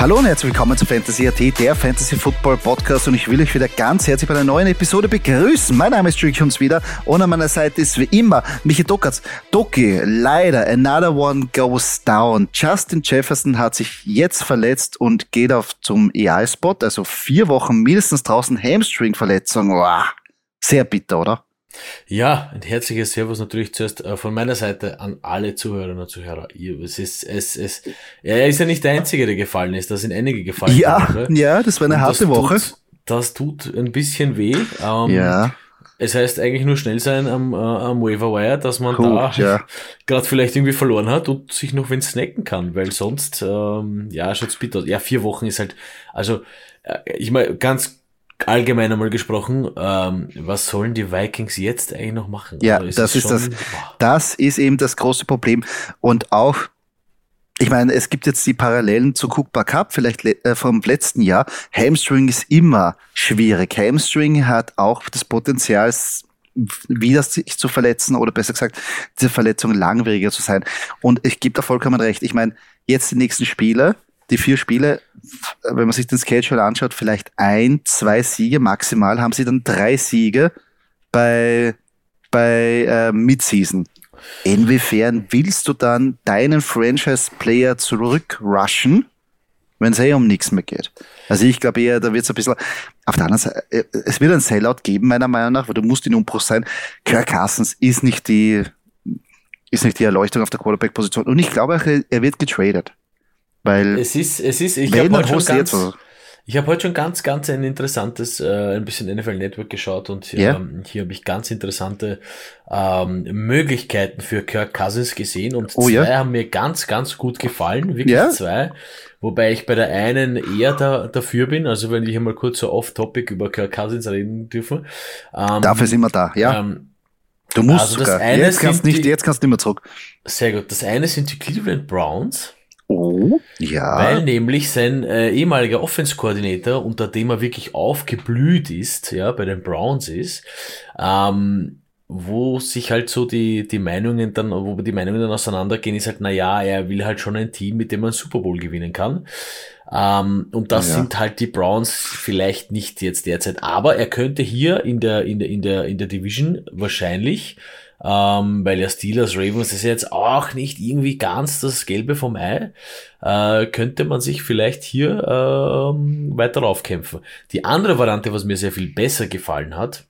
Hallo und herzlich willkommen zu Fantasy AT, der Fantasy Football Podcast und ich will euch wieder ganz herzlich bei einer neuen Episode begrüßen. Mein Name ist Jules uns wieder und an meiner Seite ist wie immer Michi Dokatz. Doki, leider, another one goes down. Justin Jefferson hat sich jetzt verletzt und geht auf zum EI-Spot, also vier Wochen mindestens draußen Hamstring-Verletzung. Wow. Sehr bitter, oder? Ja, ein herzliches Servus natürlich zuerst äh, von meiner Seite an alle Zuhörerinnen und Zuhörer. Es ist, es, es, er ist ja nicht der Einzige, der gefallen ist. Da sind einige gefallen. Ja, ja, das war eine und harte das Woche. Tut, das tut ein bisschen weh. Ähm, ja. Es heißt eigentlich nur schnell sein am, äh, am Waiver Wire, dass man Puh, da ja. gerade vielleicht irgendwie verloren hat und sich noch wenn snacken kann, weil sonst, ähm, ja, schaut's bitter. Ja, vier Wochen ist halt, also, äh, ich meine, ganz allgemein einmal gesprochen, ähm, was sollen die Vikings jetzt eigentlich noch machen? Ja, also das ist das. Boah. Das ist eben das große Problem. Und auch, ich meine, es gibt jetzt die Parallelen zu Cooper Cup, vielleicht äh, vom letzten Jahr. Hamstring ist immer schwierig. Hamstring hat auch das Potenzial, wieder sich zu verletzen oder besser gesagt, diese Verletzung langwieriger zu sein. Und ich gebe da vollkommen recht. Ich meine, jetzt die nächsten Spiele, die vier Spiele, wenn man sich den Schedule anschaut, vielleicht ein, zwei Siege maximal, haben sie dann drei Siege bei, bei äh, Midseason. Inwiefern willst du dann deinen Franchise-Player zurückrushen, wenn es eh um nichts mehr geht? Also ich glaube eher, da wird es ein bisschen, auf der anderen Seite, äh, es wird ein Sellout geben, meiner Meinung nach, weil du musst in Umbruch sein. Kirk Cousins ist nicht die, ist nicht die Erleuchtung auf der Quarterback-Position. Und ich glaube auch, er wird getradet. Weil es ist, es ist, ich habe heute, schon ganz, ich hab heute schon ganz, ganz ein interessantes, äh, ein bisschen NFL Network geschaut und yeah. ähm, hier habe ich ganz interessante ähm, Möglichkeiten für Kirk Cousins gesehen und oh, zwei ja? haben mir ganz, ganz gut gefallen, wirklich ja? zwei. Wobei ich bei der einen eher da, dafür bin, also wenn ich einmal kurz so off-topic über Kirk Cousins reden dürfen. Ähm, Dafür sind wir da, ja. Ähm, Du musst also sogar. Jetzt kannst, nicht, die, jetzt kannst du nicht mehr zurück. Sehr gut. Das eine sind die Cleveland Browns. Oh, ja. Weil nämlich sein äh, ehemaliger Offense-Koordinator, unter dem er wirklich aufgeblüht ist, ja, bei den Browns ist, ähm, wo sich halt so die, die Meinungen dann, wo die Meinungen dann auseinandergehen, ist halt, na ja, er will halt schon ein Team, mit dem man Super Bowl gewinnen kann. Ähm, und das ja. sind halt die Browns vielleicht nicht jetzt derzeit. Aber er könnte hier in der, in der, in der, in der Division wahrscheinlich ähm, weil ja Steelers Ravens ist jetzt auch nicht irgendwie ganz das Gelbe vom Ei, äh, könnte man sich vielleicht hier ähm, weiter aufkämpfen. Die andere Variante, was mir sehr viel besser gefallen hat,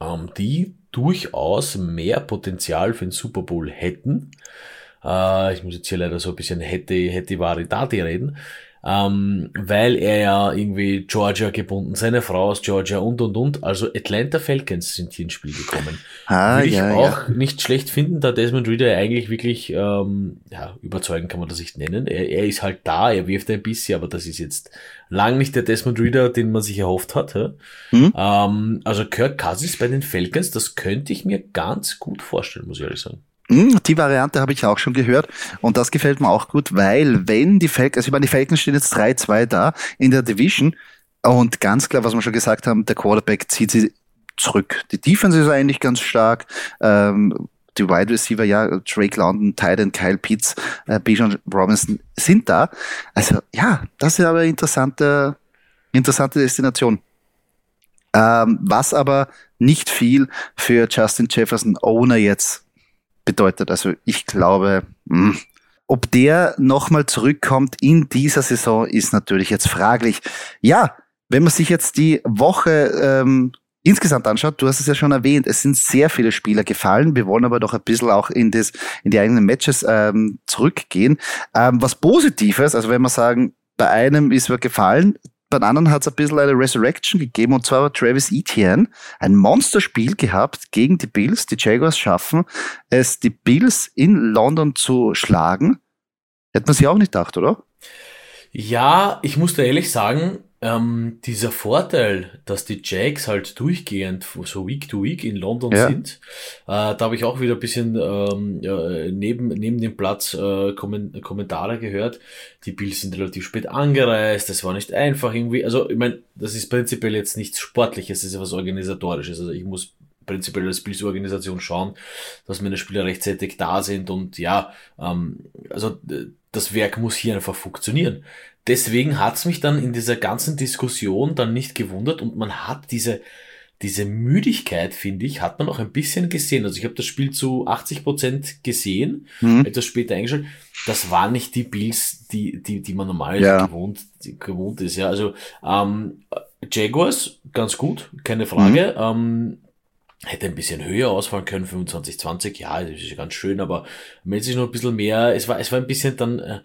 ähm, die durchaus mehr Potenzial für den Super Bowl hätten. Äh, ich muss jetzt hier leider so ein bisschen hätte, hätte, wari, dati reden ähm, weil er ja irgendwie Georgia gebunden, seine Frau aus Georgia und und und. Also Atlanta Falcons sind hier ins Spiel gekommen. Ah, Würde ich ja, auch ja. nicht schlecht finden, da Desmond Reader eigentlich wirklich, ähm, ja, überzeugen kann man das nicht nennen. Er, er ist halt da, er wirft ein bisschen, aber das ist jetzt lang nicht der Desmond Reader, den man sich erhofft hat. Mhm. Ähm, also Kirk Cousins bei den Falcons, das könnte ich mir ganz gut vorstellen, muss ich ehrlich sagen. Hm, die Variante habe ich auch schon gehört und das gefällt mir auch gut, weil wenn die Falcons, also ich meine, die Falcons stehen jetzt 3-2 da in der Division und ganz klar, was wir schon gesagt haben, der Quarterback zieht sie zurück. Die Defense ist eigentlich ganz stark, ähm, die Wide Receiver, ja, Drake London, Titan, Kyle Pitts, äh, Bijan Robinson sind da. Also ja, das ist aber eine interessante, interessante Destination. Ähm, was aber nicht viel für Justin Jefferson Owner jetzt bedeutet. Also ich glaube, mh, hm, ob der nochmal zurückkommt in dieser Saison, ist natürlich jetzt fraglich. Ja, wenn man sich jetzt die Woche ähm, insgesamt anschaut, du hast es ja schon erwähnt, es sind sehr viele Spieler gefallen. Wir wollen aber doch ein bisschen auch in, das, in die eigenen Matches ähm, zurückgehen. Ähm, was Positives, also wenn wir sagen, bei einem ist er gefallen, bei anderen hat es ein bisschen eine Resurrection gegeben und zwar Travis Etienne ein Monsterspiel gehabt gegen die Bills. Die Jaguars schaffen es, die Bills in London zu schlagen. Hätte man sich auch nicht gedacht, oder? Ja, ich muss da ehrlich sagen, ähm, dieser Vorteil, dass die Jags halt durchgehend so Week to Week in London ja. sind, äh, da habe ich auch wieder ein bisschen ähm, äh, neben, neben dem Platz äh, Kommentare gehört. Die Bills sind relativ spät angereist, das war nicht einfach irgendwie. Also ich meine, das ist prinzipiell jetzt nichts Sportliches, das ist was Organisatorisches. Also ich muss prinzipiell als Bills-Organisation schauen, dass meine Spieler rechtzeitig da sind und ja, ähm, also das Werk muss hier einfach funktionieren. Deswegen hat's mich dann in dieser ganzen Diskussion dann nicht gewundert und man hat diese, diese Müdigkeit, finde ich, hat man auch ein bisschen gesehen. Also ich habe das Spiel zu 80 Prozent gesehen, mhm. etwas später eingeschaltet. Das waren nicht die Bills, die, die, die man normal ja. gewohnt, gewohnt ist. Ja, also ähm, Jaguars ganz gut, keine Frage. Mhm. Ähm, hätte ein bisschen höher ausfallen können, 25, 20, ja, das ist ganz schön, aber wenn sich noch ein bisschen mehr, es war, es war ein bisschen dann, äh,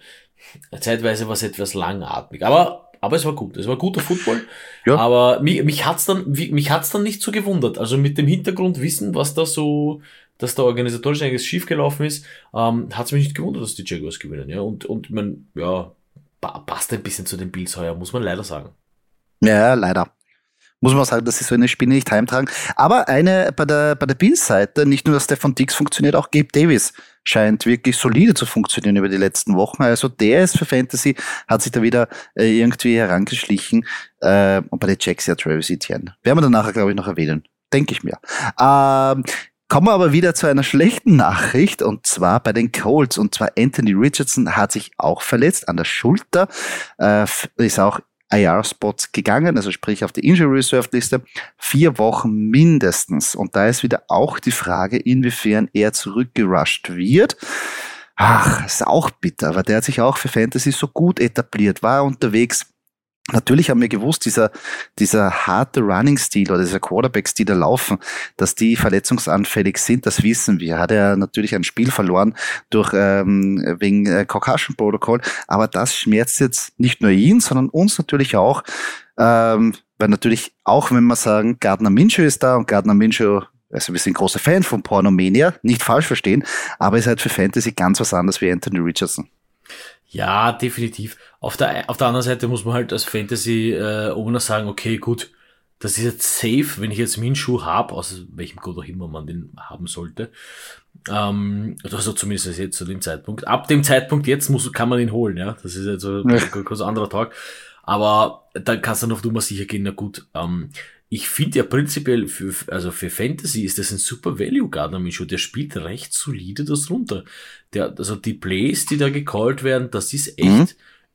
zeitweise war es etwas langatmig, aber aber es war gut. Es war guter Football. Ja. Aber mich, mich hat's dann, mich hat's dann nicht so gewundert. Also mit dem Hintergrundwissen, was da so, dass da organisatorisch eigentlich schief gelaufen ist, ähm, hat's mich nicht gewundert, dass die Jaguars gewinnen. Ja, und, und man, ja, passt ein bisschen zu den Bills heuer, muss man leider sagen. Ja, leider muss man sagen, dass sie so eine Spinne nicht heimtragen. Aber eine bei der, bei der Bills-Seite, nicht nur dass Stefan Dix funktioniert, auch Gabe Davis scheint wirklich solide zu funktionieren über die letzten Wochen. Also der ist für Fantasy, hat sich da wieder äh, irgendwie herangeschlichen. Äh, und bei den Jacks ja Travis Etienne. Werden wir dann nachher, glaube ich, noch erwähnen. Denke ich mir. Ähm, Kommen wir aber wieder zu einer schlechten Nachricht und zwar bei den Colts. Und zwar Anthony Richardson hat sich auch verletzt an der Schulter, äh, ist auch IR-Spots gegangen, also sprich auf die Injury Reserve Liste, vier Wochen mindestens. Und da ist wieder auch die Frage, inwiefern er zurückgerusht wird. Ach, ist auch bitter, aber der hat sich auch für Fantasy so gut etabliert, war unterwegs Natürlich haben wir gewusst, dieser, dieser harte Running-Stil oder dieser Quarterback-Stil der Laufen, dass die verletzungsanfällig sind, das wissen wir. Hat er natürlich ein Spiel verloren durch, ähm, wegen äh, Concussion Protocol, aber das schmerzt jetzt nicht nur ihn, sondern uns natürlich auch, ähm, weil natürlich auch, wenn wir sagen, Gardner Minshew ist da und Gardner Minshew also wir sind große Fan von Pornomania, nicht falsch verstehen, aber ist halt für Fantasy ganz was anderes wie Anthony Richardson. Ja, definitiv. Auf der, auf der anderen Seite muss man halt als Fantasy-Owner äh, sagen, okay, gut, das ist jetzt safe, wenn ich jetzt Minshu habe, aus welchem Grund auch immer man den haben sollte. Ähm, also zumindest jetzt zu dem Zeitpunkt. Ab dem Zeitpunkt jetzt muss, kann man ihn holen, ja. Das ist jetzt so ein kurz anderer Tag. Aber dann kannst du noch Nummer sicher gehen, na gut. Ähm, ich finde ja prinzipiell, für, also für Fantasy ist das ein super Value Gardner Minshew. Der spielt recht solide das runter. Der, also die Plays, die da gecallt werden, das ist echt, mhm.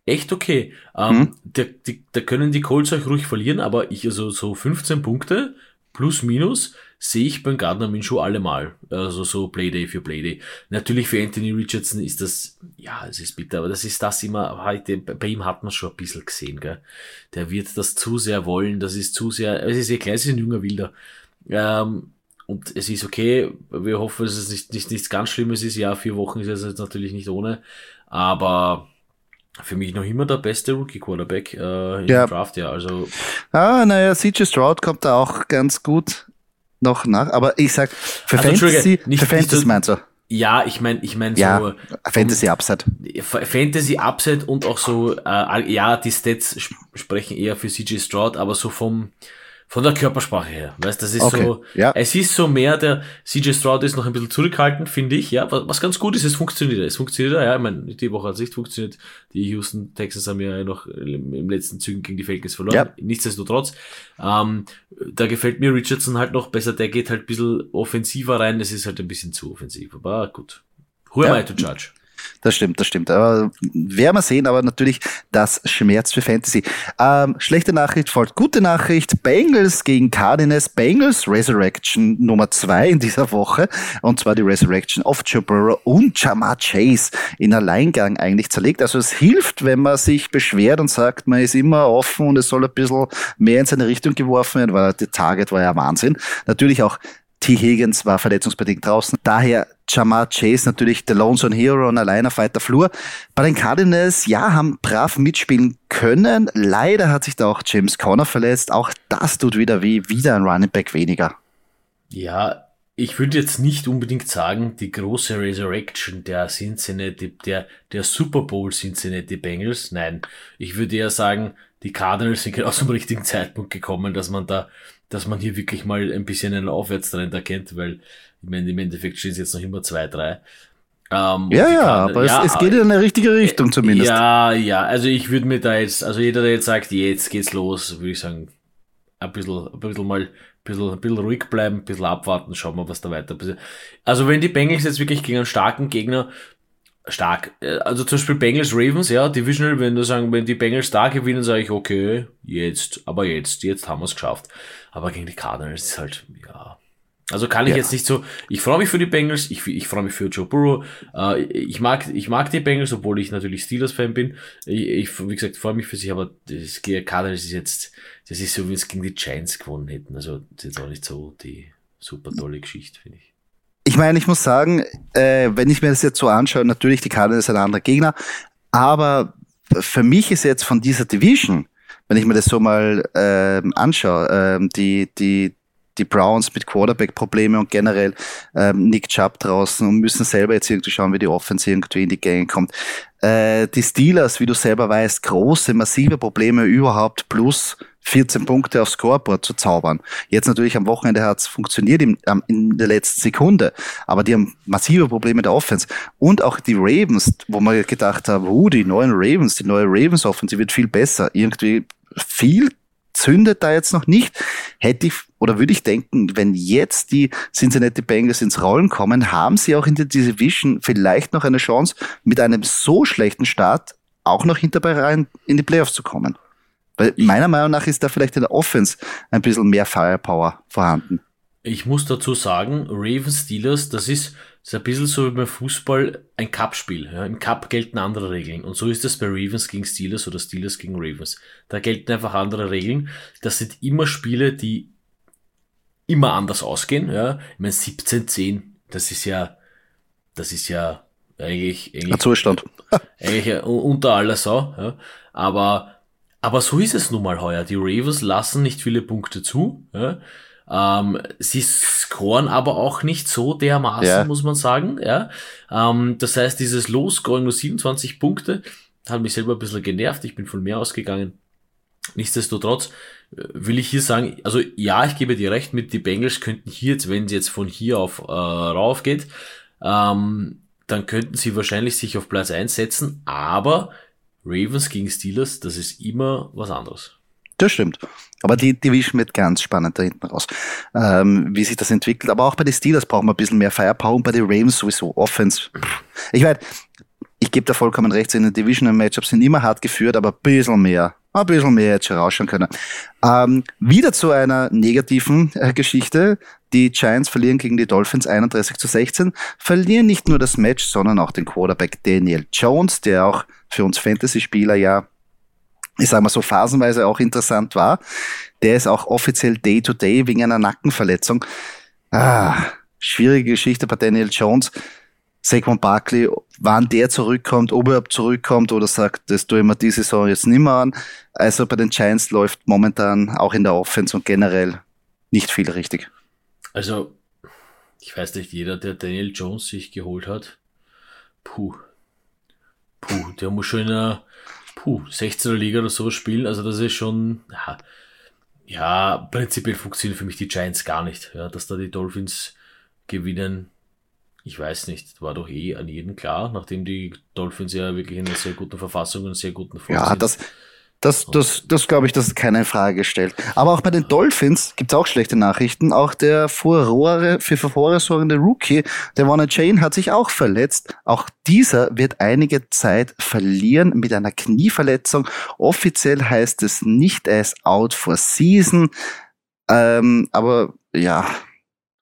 echt okay. Ähm, mhm. der, die, da können die Colts euch ruhig verlieren, aber ich, also so 15 Punkte plus minus sehe ich beim Gardner Minshew allemal. Also so Playday für Playday. Natürlich für Anthony Richardson ist das, ja, es ist bitter, aber das ist das immer, heute, bei ihm hat man schon ein bisschen gesehen, gell. Der wird das zu sehr wollen, das ist zu sehr, es ist eh klar, es ist ein junger Wilder. Ähm, und es ist okay, wir hoffen, dass es nicht, nicht, nichts ganz Schlimmes ist. Ja, vier Wochen ist es jetzt natürlich nicht ohne, aber für mich noch immer der beste Rookie-Quarterback äh, im ja. Draft, ja. Also. Ah, naja, CJ Stroud kommt da auch ganz gut noch nach, aber ich sag, für also, Fantasy, nicht, für Fantasy so, meinst du? Ja, ich meine, ich meine ja, so Fantasy Upside. Fantasy Upside und auch so, äh, ja, die Stats sprechen eher für CJ Stroud, aber so vom, von der Körpersprache her. Weißt, das ist okay. so, ja. es ist so mehr der, CJ Stroud ist noch ein bisschen zurückhaltend, finde ich, ja, was, was ganz gut ist, es funktioniert, es funktioniert, ja, ich meine, die Woche hat es nicht funktioniert, die Houston Texans haben ja noch im letzten Zügen gegen die Falcons verloren, ja. nichtsdestotrotz, ähm, da gefällt mir Richardson halt noch besser, der geht halt ein bisschen offensiver rein, das ist halt ein bisschen zu offensiv, aber gut. Who am ja. I to judge? Das stimmt, das stimmt. Aber werden wir sehen, aber natürlich das Schmerz für Fantasy. Ähm, schlechte Nachricht folgt gute Nachricht. Bengals gegen Cardinals. Bengals Resurrection Nummer zwei in dieser Woche. Und zwar die Resurrection of Joe Burrow und Jamar Chase in Alleingang eigentlich zerlegt. Also es hilft, wenn man sich beschwert und sagt, man ist immer offen und es soll ein bisschen mehr in seine Richtung geworfen werden, weil der Target war ja Wahnsinn. Natürlich auch T. Higgins war verletzungsbedingt draußen. Daher Jamar Chase natürlich der Lonesome Hero und allein auf weiter Flur. Bei den Cardinals, ja, haben brav mitspielen können. Leider hat sich da auch James Conner verletzt. Auch das tut wieder weh. Wieder ein Running Back weniger. Ja, ich würde jetzt nicht unbedingt sagen, die große Resurrection der Cincinnati, der, der Super Bowl Cincinnati Bengals. Nein, ich würde eher sagen, die Cardinals sind genau zum richtigen Zeitpunkt gekommen, dass man da dass man hier wirklich mal ein bisschen einen Aufwärtstrend erkennt, weil ich meine, im Endeffekt stehen es jetzt noch immer zwei, drei. Ähm, ja, ja, aber ja, es, es, geht in eine richtige Richtung zumindest. Ja, ja, also ich würde mir da jetzt, also jeder, der jetzt sagt, jetzt geht's los, würde ich sagen, ein bisschen, ein bisschen mal, ein bisschen, ein bisschen ruhig bleiben, ein bisschen abwarten, schauen wir, was da weiter passiert. Also wenn die Bengals jetzt wirklich gegen einen starken Gegner stark. Äh, also zum Beispiel Bengals Ravens, ja, Divisional, wenn du sagen, wenn die Bengals da gewinnen, sage ich, okay, jetzt, aber jetzt, jetzt haben wir es geschafft. Aber gegen die Cardinals ist halt, ja. Also kann ich ja. jetzt nicht so, ich freue mich für die Bengals, ich, ich freue mich für Joe Burrow, äh, ich mag, ich mag die Bengals, obwohl ich natürlich Steelers-Fan bin. Ich, ich, wie gesagt, freue mich für sich, aber das Cardinals ist jetzt, das ist so, wie es gegen die Giants gewonnen hätten. Also, das ist jetzt auch nicht so die super tolle Geschichte, finde ich. Ich meine, ich muss sagen, äh, wenn ich mir das jetzt so anschaue, natürlich, die Karte ist ein anderer Gegner, aber für mich ist jetzt von dieser Division, wenn ich mir das so mal äh, anschaue, äh, die, die, die Browns mit Quarterback-Probleme und generell ähm, Nick Chubb draußen und müssen selber jetzt irgendwie schauen, wie die Offense irgendwie in die Gänge kommt. Äh, die Steelers, wie du selber weißt, große, massive Probleme überhaupt plus 14 Punkte aufs Scoreboard zu zaubern. Jetzt natürlich am Wochenende hat es funktioniert in, in der letzten Sekunde, aber die haben massive Probleme der Offense. Und auch die Ravens, wo man gedacht haben, uh, die neuen Ravens, die neue Ravens Offense, wird viel besser. Irgendwie viel zündet da jetzt noch nicht. Hätte ich oder würde ich denken, wenn jetzt die Cincinnati Bengals ins Rollen kommen, haben sie auch in der Division vielleicht noch eine Chance, mit einem so schlechten Start auch noch hinterbei rein in die Playoffs zu kommen. Weil meiner Meinung nach ist da vielleicht in der Offense ein bisschen mehr Firepower vorhanden. Ich muss dazu sagen, Ravens Steelers, das ist, das ist ein bisschen so wie beim Fußball ein Cup-Spiel. Ja. Im Cup gelten andere Regeln. Und so ist es bei Ravens gegen Steelers oder Steelers gegen Ravens. Da gelten einfach andere Regeln. Das sind immer Spiele, die immer anders ausgehen. Ja. Ich meine, 17-10, das ist ja, das ist ja eigentlich, eigentlich, ein Zustand. eigentlich unter aller Sau. Ja. Aber aber so ist es nun mal heuer. Die Ravens lassen nicht viele Punkte zu. Ja? Ähm, sie scoren aber auch nicht so dermaßen, ja. muss man sagen. Ja? Ähm, das heißt, dieses Low-Scoring nur 27 Punkte hat mich selber ein bisschen genervt. Ich bin von mehr ausgegangen. Nichtsdestotrotz äh, will ich hier sagen, also ja, ich gebe dir recht mit, die Bengals könnten hier jetzt, wenn es jetzt von hier auf äh, rauf geht, ähm, dann könnten sie wahrscheinlich sich auf Platz 1 setzen, aber Ravens gegen Steelers, das ist immer was anderes. Das stimmt. Aber die Division wird ganz spannend da hinten raus, ähm, wie sich das entwickelt. Aber auch bei den Steelers brauchen wir ein bisschen mehr Firepower und bei den Ravens sowieso Offense. Ich weiß, ich gebe da vollkommen recht, in den Divisional-Matchups sind immer hart geführt, aber ein bisschen mehr, ein bisschen mehr jetzt schon rausschauen können. Ähm, wieder zu einer negativen äh, Geschichte. Die Giants verlieren gegen die Dolphins 31 zu 16, verlieren nicht nur das Match, sondern auch den Quarterback Daniel Jones, der auch für uns Fantasy-Spieler ja, ich sage mal so phasenweise auch interessant war. Der ist auch offiziell Day-to-Day -Day wegen einer Nackenverletzung. Ah, schwierige Geschichte bei Daniel Jones. Saquon Barkley, wann der zurückkommt, ob er zurückkommt oder sagt, das tue ich mir diese Saison jetzt nicht mehr an. Also bei den Giants läuft momentan auch in der Offense und generell nicht viel richtig. Also, ich weiß nicht, jeder, der Daniel Jones sich geholt hat, puh, puh, der muss schon in einer puh, 16er Liga oder sowas spielen. Also das ist schon, ja, ja, prinzipiell funktionieren für mich die Giants gar nicht. Ja, dass da die Dolphins gewinnen, ich weiß nicht, war doch eh an jeden klar, nachdem die Dolphins ja wirklich in einer sehr guten Verfassung und sehr guten Form ja, sind. Das, das, das, das glaube ich, das ist keine Frage gestellt. Aber auch bei den Dolphins gibt es auch schlechte Nachrichten. Auch der Furore, für Furore sorgende Rookie, der Warner Jane, hat sich auch verletzt. Auch dieser wird einige Zeit verlieren mit einer Knieverletzung. Offiziell heißt es nicht, er ist out for season. Ähm, aber ja,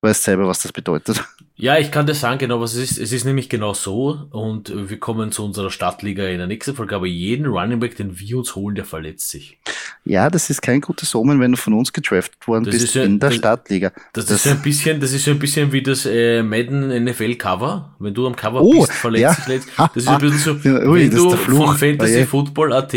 weißt selber, was das bedeutet. Ja, ich kann das sagen, genau, was es ist. Es ist nämlich genau so und wir kommen zu unserer Stadtliga in der nächsten Folge, aber jeden Running Back, den wir uns holen, der verletzt sich. Ja, das ist kein gutes Omen, wenn du von uns gedraftet worden das bist ja, in der das, Stadtliga. Das, das, ist ein bisschen, das ist ein bisschen wie das äh, Madden NFL Cover. Wenn du am Cover oh, bist, verletzt ja. dich letzt. Das ist ein bisschen so, Ui, wenn du von Fantasy oh, Football AT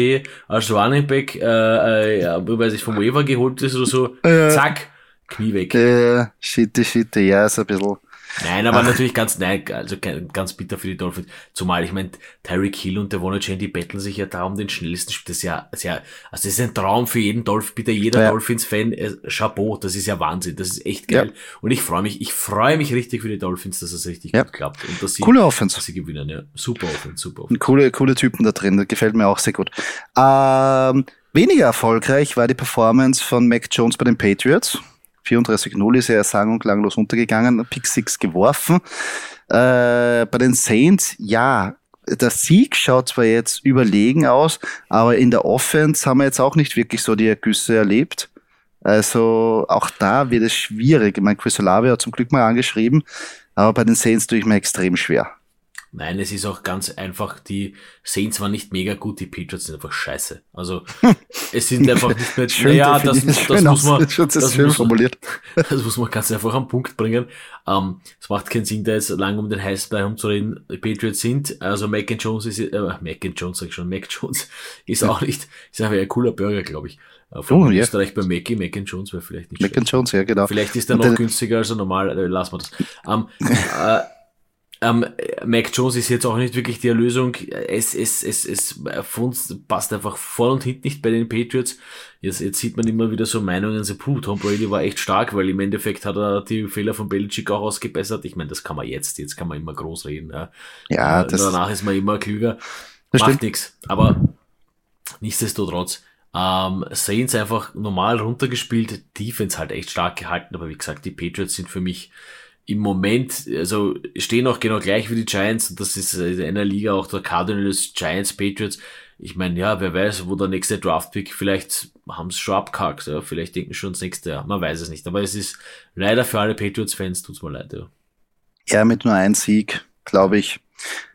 als Running Back, äh, äh, ja, weiß ich, vom Waiver geholt ist oder so, äh, zack, Knie weg. Äh, shit, shit, ja, ist ein bisschen Nein, aber Ach. natürlich ganz, nein, also ganz bitter für die Dolphins. Zumal, ich meine, Tyreek Hill und der Warner Chain, die betteln sich ja da um den schnellsten Spiel. Das ist ja, das ist ja, also das ist ein Traum für jeden Dolphin, bitte jeder ja. Dolphins-Fan, äh, Chapeau, das ist ja Wahnsinn, das ist echt geil. Ja. Und ich freue mich, ich freue mich richtig für die Dolphins, dass es richtig ja. gut klappt. Und dass sie, coole Offense. Dass sie gewinnen, ja. Super Offense, super Offense. Coole, coole Typen da drin, das gefällt mir auch sehr gut. Ähm, weniger erfolgreich war die Performance von Mac Jones bei den Patriots. 34-0 ist er sang- und klanglos untergegangen, Pick 6 geworfen. Äh, bei den Saints, ja, der Sieg schaut zwar jetzt überlegen aus, aber in der Offense haben wir jetzt auch nicht wirklich so die Ergüsse erlebt. Also auch da wird es schwierig. Ich meine, Chris Olave hat zum Glück mal angeschrieben, aber bei den Saints tue ich mir extrem schwer. Nein, es ist auch ganz einfach, die Saints waren nicht mega gut, die Patriots sind einfach scheiße. Also es sind einfach nicht mehr. schön naja, das, das, das muss man. Das, das schön muss formuliert. Man, das muss man ganz einfach am Punkt bringen. Ähm, es macht keinen Sinn, da jetzt lang um den heißen Brei herumzureden. Die Patriots sind, also Mac and Jones ist, äh, Mac and Jones sag ich schon, Mac Jones ist auch nicht, ist einfach ein cooler Burger, glaube ich. Von oh, Österreich ja. bei Mackie, Mac and Jones wäre vielleicht nicht Mac and Jones, ja, genau. Vielleicht ist der noch günstiger als er normal, äh, lassen wir das. Ähm, äh, ähm, Mac Jones ist jetzt auch nicht wirklich die Erlösung. Es, es, es, es für uns passt einfach vor und hinten nicht bei den Patriots. Jetzt, jetzt sieht man immer wieder so Meinungen, so, puh, Tom Brady war echt stark, weil im Endeffekt hat er die Fehler von Belichick auch ausgebessert. Ich meine, das kann man jetzt, jetzt kann man immer groß reden. Ja, ja das danach ist man immer klüger. Das Macht nichts. Aber nichtsdestotrotz, ähm, Saints einfach normal runtergespielt, Defense halt echt stark gehalten, aber wie gesagt, die Patriots sind für mich im Moment, also stehen auch genau gleich wie die Giants und das ist in einer Liga auch der Cardinals, Giants, Patriots. Ich meine, ja, wer weiß, wo der nächste Draftpick, vielleicht haben sie schon abgehakt, ja, vielleicht denken schon das nächste Jahr, man weiß es nicht. Aber es ist leider für alle Patriots-Fans, tut's mir leid, ja. Ja, mit nur einem Sieg, glaube ich.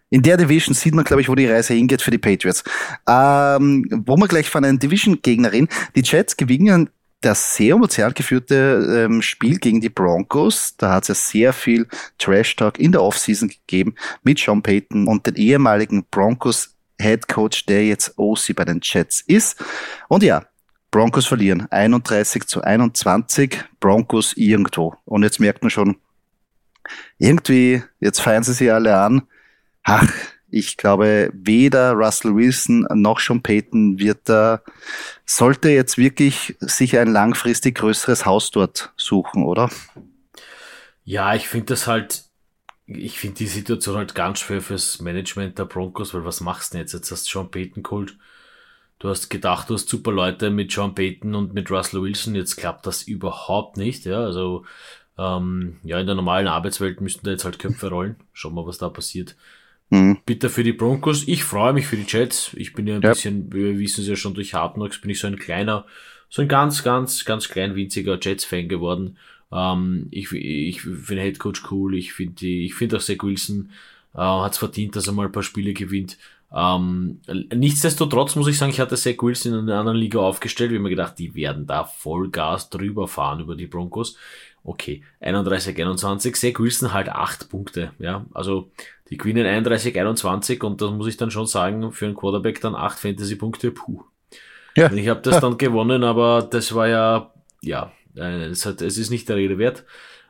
In der Division sieht man, glaube ich, wo die Reise hingeht für die Patriots. Ähm, wo wir gleich von einer Division-Gegnerin, die Jets gewinnen das sehr emotional geführte ähm, Spiel gegen die Broncos, da hat es ja sehr viel Trash-Talk in der Offseason gegeben mit Sean Payton und den ehemaligen Broncos Head Coach, der jetzt OC bei den Jets ist. Und ja, Broncos verlieren 31 zu 21, Broncos irgendwo. Und jetzt merkt man schon, irgendwie, jetzt feiern sie sich alle an. Ach, ich glaube, weder Russell Wilson noch Sean Payton wird da, sollte jetzt wirklich sich ein langfristig größeres Haus dort suchen, oder? Ja, ich finde das halt, ich finde die Situation halt ganz schwer fürs Management der Broncos, weil was machst du denn jetzt? Jetzt hast du Sean Payton geholt. Du hast gedacht, du hast super Leute mit Sean Payton und mit Russell Wilson. Jetzt klappt das überhaupt nicht, ja. Also, ähm, ja, in der normalen Arbeitswelt müssten da jetzt halt Köpfe rollen. Schauen wir, was da passiert. Mhm. Bitter für die Broncos. Ich freue mich für die Jets. Ich bin ja ein ja. bisschen, wir wissen es ja schon durch Hard Knocks, bin ich so ein kleiner, so ein ganz, ganz, ganz klein winziger Jets-Fan geworden. Ähm, ich ich finde Head Coach cool. Ich finde ich finde auch Zach Wilson äh, hat es verdient, dass er mal ein paar Spiele gewinnt. Ähm, nichtsdestotrotz muss ich sagen, ich hatte Zach Wilson in einer anderen Liga aufgestellt, wie mir gedacht, die werden da Vollgas drüber fahren über die Broncos. Okay, 31, 21, Zach Wilson halt 8 Punkte, ja, also die gewinnen 31, 21 und das muss ich dann schon sagen, für einen Quarterback dann 8 Fantasy-Punkte, puh. Ja. Ich habe das dann gewonnen, aber das war ja, ja, äh, es, hat, es ist nicht der Rede wert.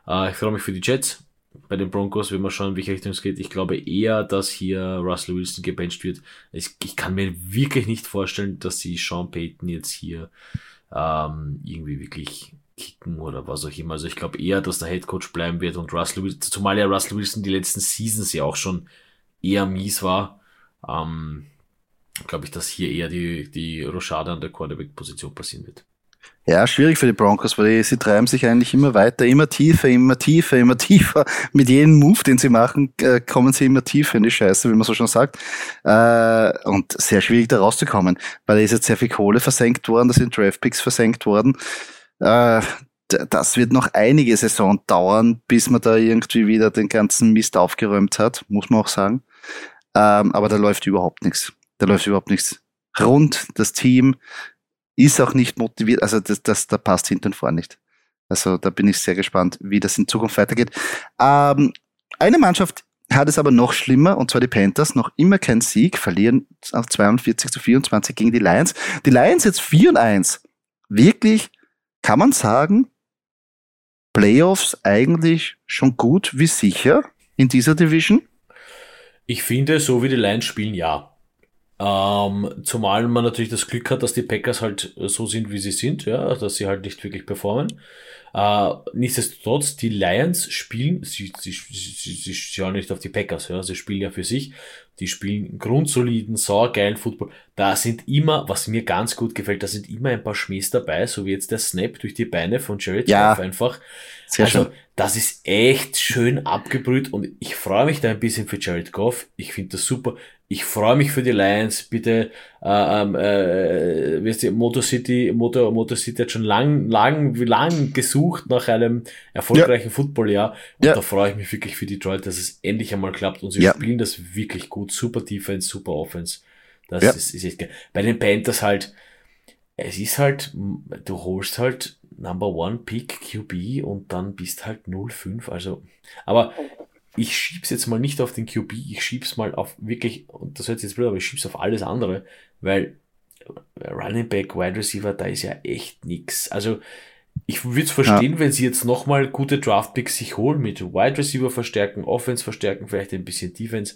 Äh, ich freue mich für die Jets. Bei den Broncos, wenn man schauen, in welche Richtung es geht. Ich glaube eher, dass hier Russell Wilson gebencht wird. Ich, ich kann mir wirklich nicht vorstellen, dass sie Sean Payton jetzt hier ähm, irgendwie wirklich kicken oder was auch immer. Also ich glaube eher, dass der Head Coach bleiben wird und Russell Wilson, zumal ja Russell Wilson die letzten Seasons ja auch schon eher mies war, ähm, glaube ich, dass hier eher die, die Rochade an der Quarterback-Position passieren wird. Ja, schwierig für die Broncos, weil die, sie treiben sich eigentlich immer weiter, immer tiefer, immer tiefer, immer tiefer. Mit jedem Move, den sie machen, äh, kommen sie immer tiefer in die Scheiße, wie man so schon sagt. Äh, und sehr schwierig da rauszukommen, weil da ist jetzt sehr viel Kohle versenkt worden, da sind Draftpicks versenkt worden. Äh, das wird noch einige Saison dauern, bis man da irgendwie wieder den ganzen Mist aufgeräumt hat, muss man auch sagen. Ähm, aber da läuft überhaupt nichts. Da läuft überhaupt nichts rund. Das Team ist auch nicht motiviert. Also das, das da passt hinten und vorne nicht. Also da bin ich sehr gespannt, wie das in Zukunft weitergeht. Ähm, eine Mannschaft hat es aber noch schlimmer, und zwar die Panthers, noch immer kein Sieg, verlieren auf 42 zu 24 gegen die Lions. Die Lions jetzt 4 und 1. Wirklich kann man sagen, Playoffs eigentlich schon gut wie sicher in dieser Division? Ich finde, so wie die Lions spielen, ja. Ähm, zumal man natürlich das Glück hat, dass die Packers halt so sind, wie sie sind, ja, dass sie halt nicht wirklich performen. Äh, nichtsdestotrotz, die Lions spielen, sie, sie, sie, sie, schauen nicht auf die Packers, ja, sie spielen ja für sich. Die spielen grundsoliden, saugeilen Football. Da sind immer, was mir ganz gut gefällt, da sind immer ein paar Schmähs dabei, so wie jetzt der Snap durch die Beine von Jared ja, Goff einfach. Sehr also, schön. das ist echt schön abgebrüht und ich freue mich da ein bisschen für Jared Goff. Ich finde das super Ich freue mich für die Lions. Bitte, äh, ähm, äh, weißt du, Motor City, Motor, Motor City hat schon lang, lang, lang gesucht nach einem erfolgreichen ja. Footballjahr. Und ja. da freue ich mich wirklich für Detroit, dass es endlich einmal klappt. Und sie ja. spielen das wirklich gut. Super Defense, super Offense. Das ja. ist, ist echt geil. Bei den Panthers halt, es ist halt, du holst halt Number One Pick QB und dann bist halt 0-5. Also, aber ich schieb's jetzt mal nicht auf den QB, ich schieb's mal auf wirklich, und das hört sich jetzt blöd, aber ich schieb's auf alles andere, weil Running Back, Wide Receiver, da ist ja echt nix. Also, ich würde es verstehen, ja. wenn sie jetzt nochmal gute Draftpicks sich holen, mit Wide Receiver verstärken, Offense verstärken, vielleicht ein bisschen Defense.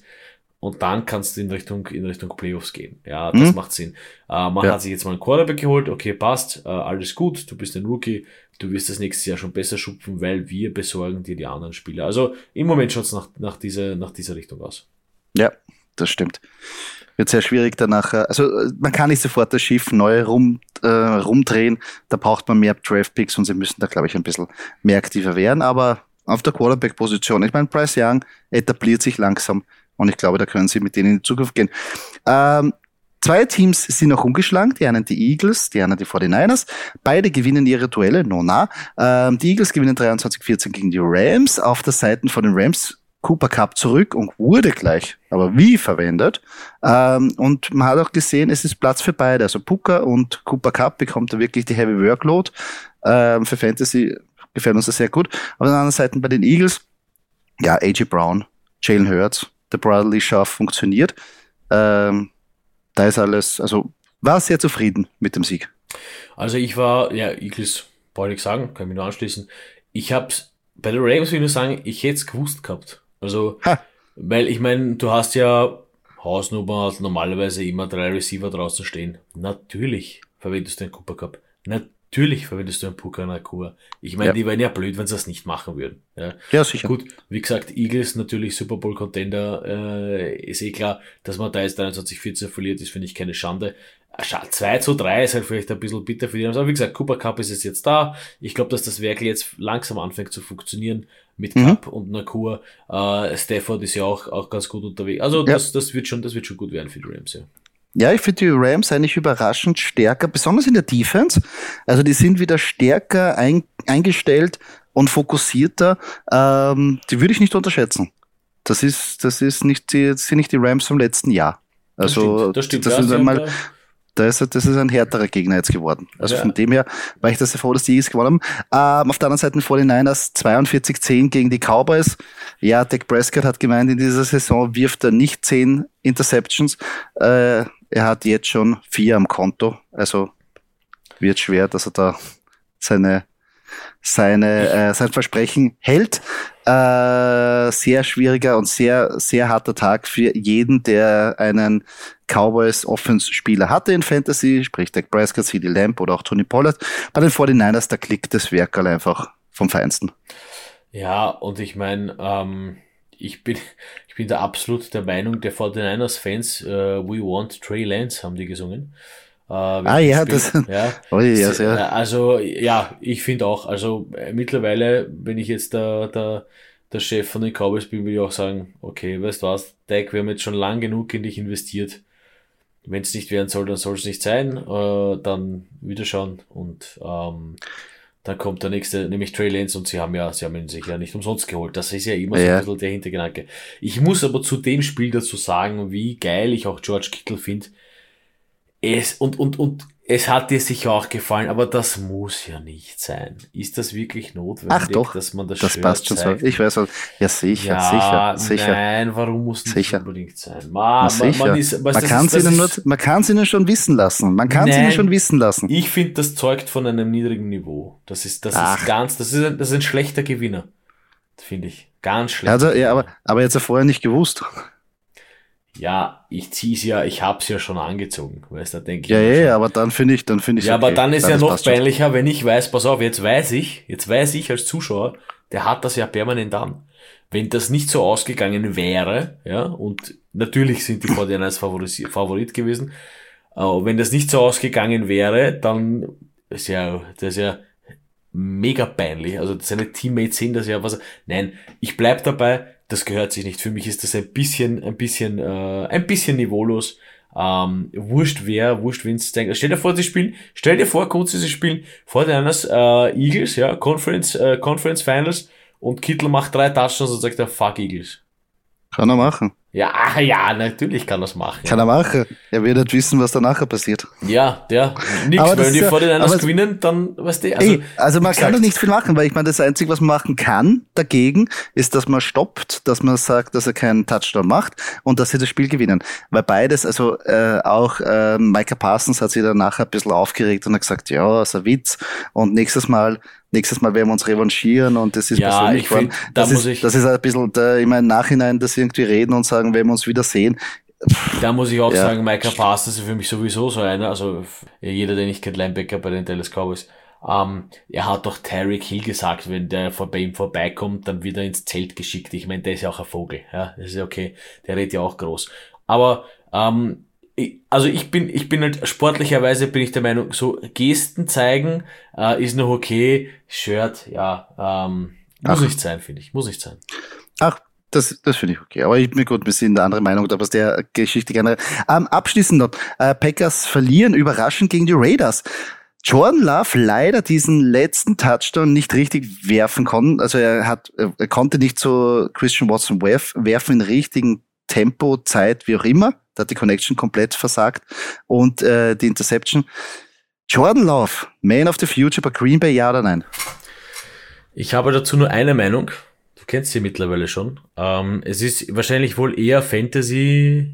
Und dann kannst du in Richtung, in Richtung Playoffs gehen. Ja, das mhm. macht Sinn. Äh, man ja. hat sich jetzt mal einen Quarterback geholt, okay, passt, äh, alles gut, du bist ein Rookie, du wirst das nächste Jahr schon besser schupfen, weil wir besorgen dir die anderen Spieler. Also im Moment schaut es nach, nach, dieser, nach dieser Richtung aus. Ja, das stimmt. Wird sehr schwierig danach. Äh, also man kann nicht sofort das Schiff neu rum, äh, rumdrehen. Da braucht man mehr Draft-Picks und sie müssen da, glaube ich, ein bisschen mehr aktiver werden. Aber auf der Quarterback-Position, ich meine, Bryce Young etabliert sich langsam und ich glaube, da können sie mit denen in die Zukunft gehen. Ähm, Zwei Teams sind noch umgeschlagen, die einen die Eagles, die anderen die 49ers. Beide gewinnen ihre Duelle, no na. Ähm, die Eagles gewinnen 23-14 gegen die Rams. Auf der Seite von den Rams Cooper Cup zurück und wurde gleich, aber wie verwendet. Ähm, und man hat auch gesehen, es ist Platz für beide. Also Puka und Cooper Cup bekommt da wirklich die Heavy Workload. Ähm, für Fantasy gefällt uns das sehr gut. Auf der anderen Seite bei den Eagles, ja, AJ Brown, Jalen Hurts, der Bradley Schaff funktioniert. Ähm, da ist alles, also war sehr zufrieden mit dem Sieg. Also ich war, ja, Eagles, wollte ich sagen, kann ich mich nur anschließen. Ich hab's, bei den Ravens will ich nur sagen, ich hätte es gewusst gehabt. Also, ha. weil ich meine, du hast ja Hausnummer, hast normalerweise immer drei Receiver draußen stehen. Natürlich verwendest du den Cooper Cup. Natürlich Natürlich verwendest du einen Puka Nakua. Ich meine, ja. die wären ja blöd, wenn sie das nicht machen würden. Ja, ja sicher. Gut, wie gesagt, Eagles natürlich Super Bowl Contender, äh, ist eh klar, dass man da jetzt 23-14 verliert, ist, finde ich, keine Schande. 2 zu 3 ist halt vielleicht ein bisschen bitter für die. Aber wie gesagt, Cooper Cup ist jetzt da. Ich glaube, dass das Werk jetzt langsam anfängt zu funktionieren mit mhm. Cup und Nakua. Äh, Stafford ist ja auch, auch ganz gut unterwegs. Also ja. das, das wird schon, das wird schon gut werden für die Rams, ja. Ja, ich finde die Rams eigentlich überraschend stärker, besonders in der Defense. Also die sind wieder stärker ein, eingestellt und fokussierter. Ähm, die würde ich nicht unterschätzen. Das ist, das ist nicht die, das sind nicht die Rams vom letzten Jahr. Also das stimmt, das, stimmt. das ist einmal, da ist, das ist ein härterer Gegner jetzt geworden. Also ja. von dem her war ich das sehr froh, dass die Eagles gewonnen haben. Ähm, auf der anderen Seite 49ers 42-10 gegen die Cowboys. Ja, Dak Prescott hat gemeint, in dieser Saison wirft er nicht 10 Interceptions. Äh, er hat jetzt schon vier am Konto, also wird schwer, dass er da seine seine äh, sein Versprechen hält. Äh, sehr schwieriger und sehr sehr harter Tag für jeden, der einen Cowboys Offense Spieler hatte in Fantasy, sprich Dak Prescott, CD Lamp oder auch Tony Pollard. Bei den 49ers da klickt das Werk einfach vom Feinsten. Ja, und ich meine, ähm, ich bin, ich bin da absolut der Meinung, der 49ers-Fans, uh, We Want Trey Lance, haben die gesungen. Uh, ah ja, das, ja. Oh, ja, sehr. Also ja, ich finde auch, also äh, mittlerweile, wenn ich jetzt der, der, der Chef von den Cowboys bin, will ich auch sagen, okay, weißt du was, Dak, wir haben jetzt schon lang genug in dich investiert. Wenn es nicht werden soll, dann soll es nicht sein. Uh, dann wieder schauen und ähm, dann kommt der nächste, nämlich Trey Lance und sie haben ja, sie haben ihn sich ja nicht umsonst geholt. Das ist ja immer ja. so ein bisschen der Hintergedanke. Ich muss aber zu dem Spiel dazu sagen, wie geil ich auch George Kittle finde. Es, und, und, und es hat dir sicher auch gefallen, aber das muss ja nicht sein. Ist das wirklich notwendig, Ach doch, dass man das Das passt schon so. Ich weiß was. Ja, sicher, ja, sicher, sicher. Nein, warum muss das sicher. unbedingt sein? Man, man, man, ist, man kann es ihnen nur, man kann es ihnen schon wissen lassen. Man kann es ihnen schon wissen lassen. Ich finde, das zeugt von einem niedrigen Niveau. Das ist, das Ach. ist ganz, das ist, ein, das ist ein schlechter Gewinner. Finde ich. Ganz schlecht. Also, ja, aber, aber jetzt ja vorher nicht gewusst ja, ich zieh's ja, ich hab's ja schon angezogen, weißt du, denke ja, ich. Ja, ja, aber dann finde ich, dann finde ich Ja, okay. aber dann ist ja, ja noch peinlicher, schon. wenn ich weiß, pass auf, jetzt weiß ich, jetzt weiß ich als Zuschauer, der hat das ja permanent an. Wenn das nicht so ausgegangen wäre, ja, und natürlich sind die 49 Favorit, Favorit gewesen, aber wenn das nicht so ausgegangen wäre, dann ist ja, das ist ja mega peinlich. Also seine Teammates sehen das ja was. Nein, ich bleib dabei, das gehört sich nicht. Für mich ist das ein bisschen, ein bisschen, äh, ein bisschen niveaulos. Ähm, wurscht wer, wurscht wen es denkt. Stell dir vor, sie spielen, stell dir vor, kurz sie spielen vor den Niners, äh, Eagles, ja, Conference, äh, Conference Finals und Kittel macht drei Touchdowns und sagt er, fuck Eagles. Kann er machen. Ja, ja, natürlich kann er es machen. Kann er machen. Er wird nicht wissen, was danach passiert. Ja, ja, nix, Aber wenn die ja- vor den es- gewinnen, dann, weißt du, also, Ey, also man kann da gesagt, nicht viel machen, weil ich meine, das Einzige, was man machen kann dagegen, ist, dass man stoppt, dass man sagt, dass er keinen Touchdown macht und dass sie das Spiel gewinnen. Weil beides, also äh, auch äh, Micah Parsons hat sich dann nachher ein bisschen aufgeregt und hat gesagt, ja, ist ein Witz und nächstes Mal Nächstes Mal werden wir uns revanchieren und das ist Ja, persönlich ich find, da Das ist, ich- das ist ein bisschen der, immer im Nachhinein, dass irgendwie reden und sagen, wenn wir uns wieder sehen. Da muss ich auch Ja. sagen, Micah Parsons ist für mich sowieso so einer, also jeder, den ich kennt, Linebacker bei den Dallas Cowboys. Ähm, er hat doch Tyreek Hill gesagt, wenn der vor, bei ihm vorbeikommt, dann wieder ins Zelt geschickt. Ich meine, der ist ja auch ein Vogel, ja, das ist ja okay. Der redet ja auch groß. Aber ähm, also ich bin, ich bin halt sportlicherweise bin ich der Meinung, so Gesten zeigen äh, ist noch okay. Shirt, ja, ähm, muss Ach. nicht sein, finde ich, muss nicht sein. Ach, das, das finde ich okay. Aber ich bin gut, wir sind der andere Meinung, aber aus der Geschichte generell. Ähm, abschließend noch, äh, Packers verlieren überraschend gegen die Raiders. Jordan Love leider diesen letzten Touchdown nicht richtig werfen konnten. Also er hat, er konnte nicht so Christian Watson werf, werfen in richtigen Tempo, Zeit, wie auch immer. Da hat die Connection komplett versagt. Und äh, die Interception. Jordan Love, Man of the Future bei Green Bay, ja oder nein? Ich habe dazu nur eine Meinung. Du kennst sie mittlerweile schon. Ähm, es ist wahrscheinlich wohl eher Fantasy,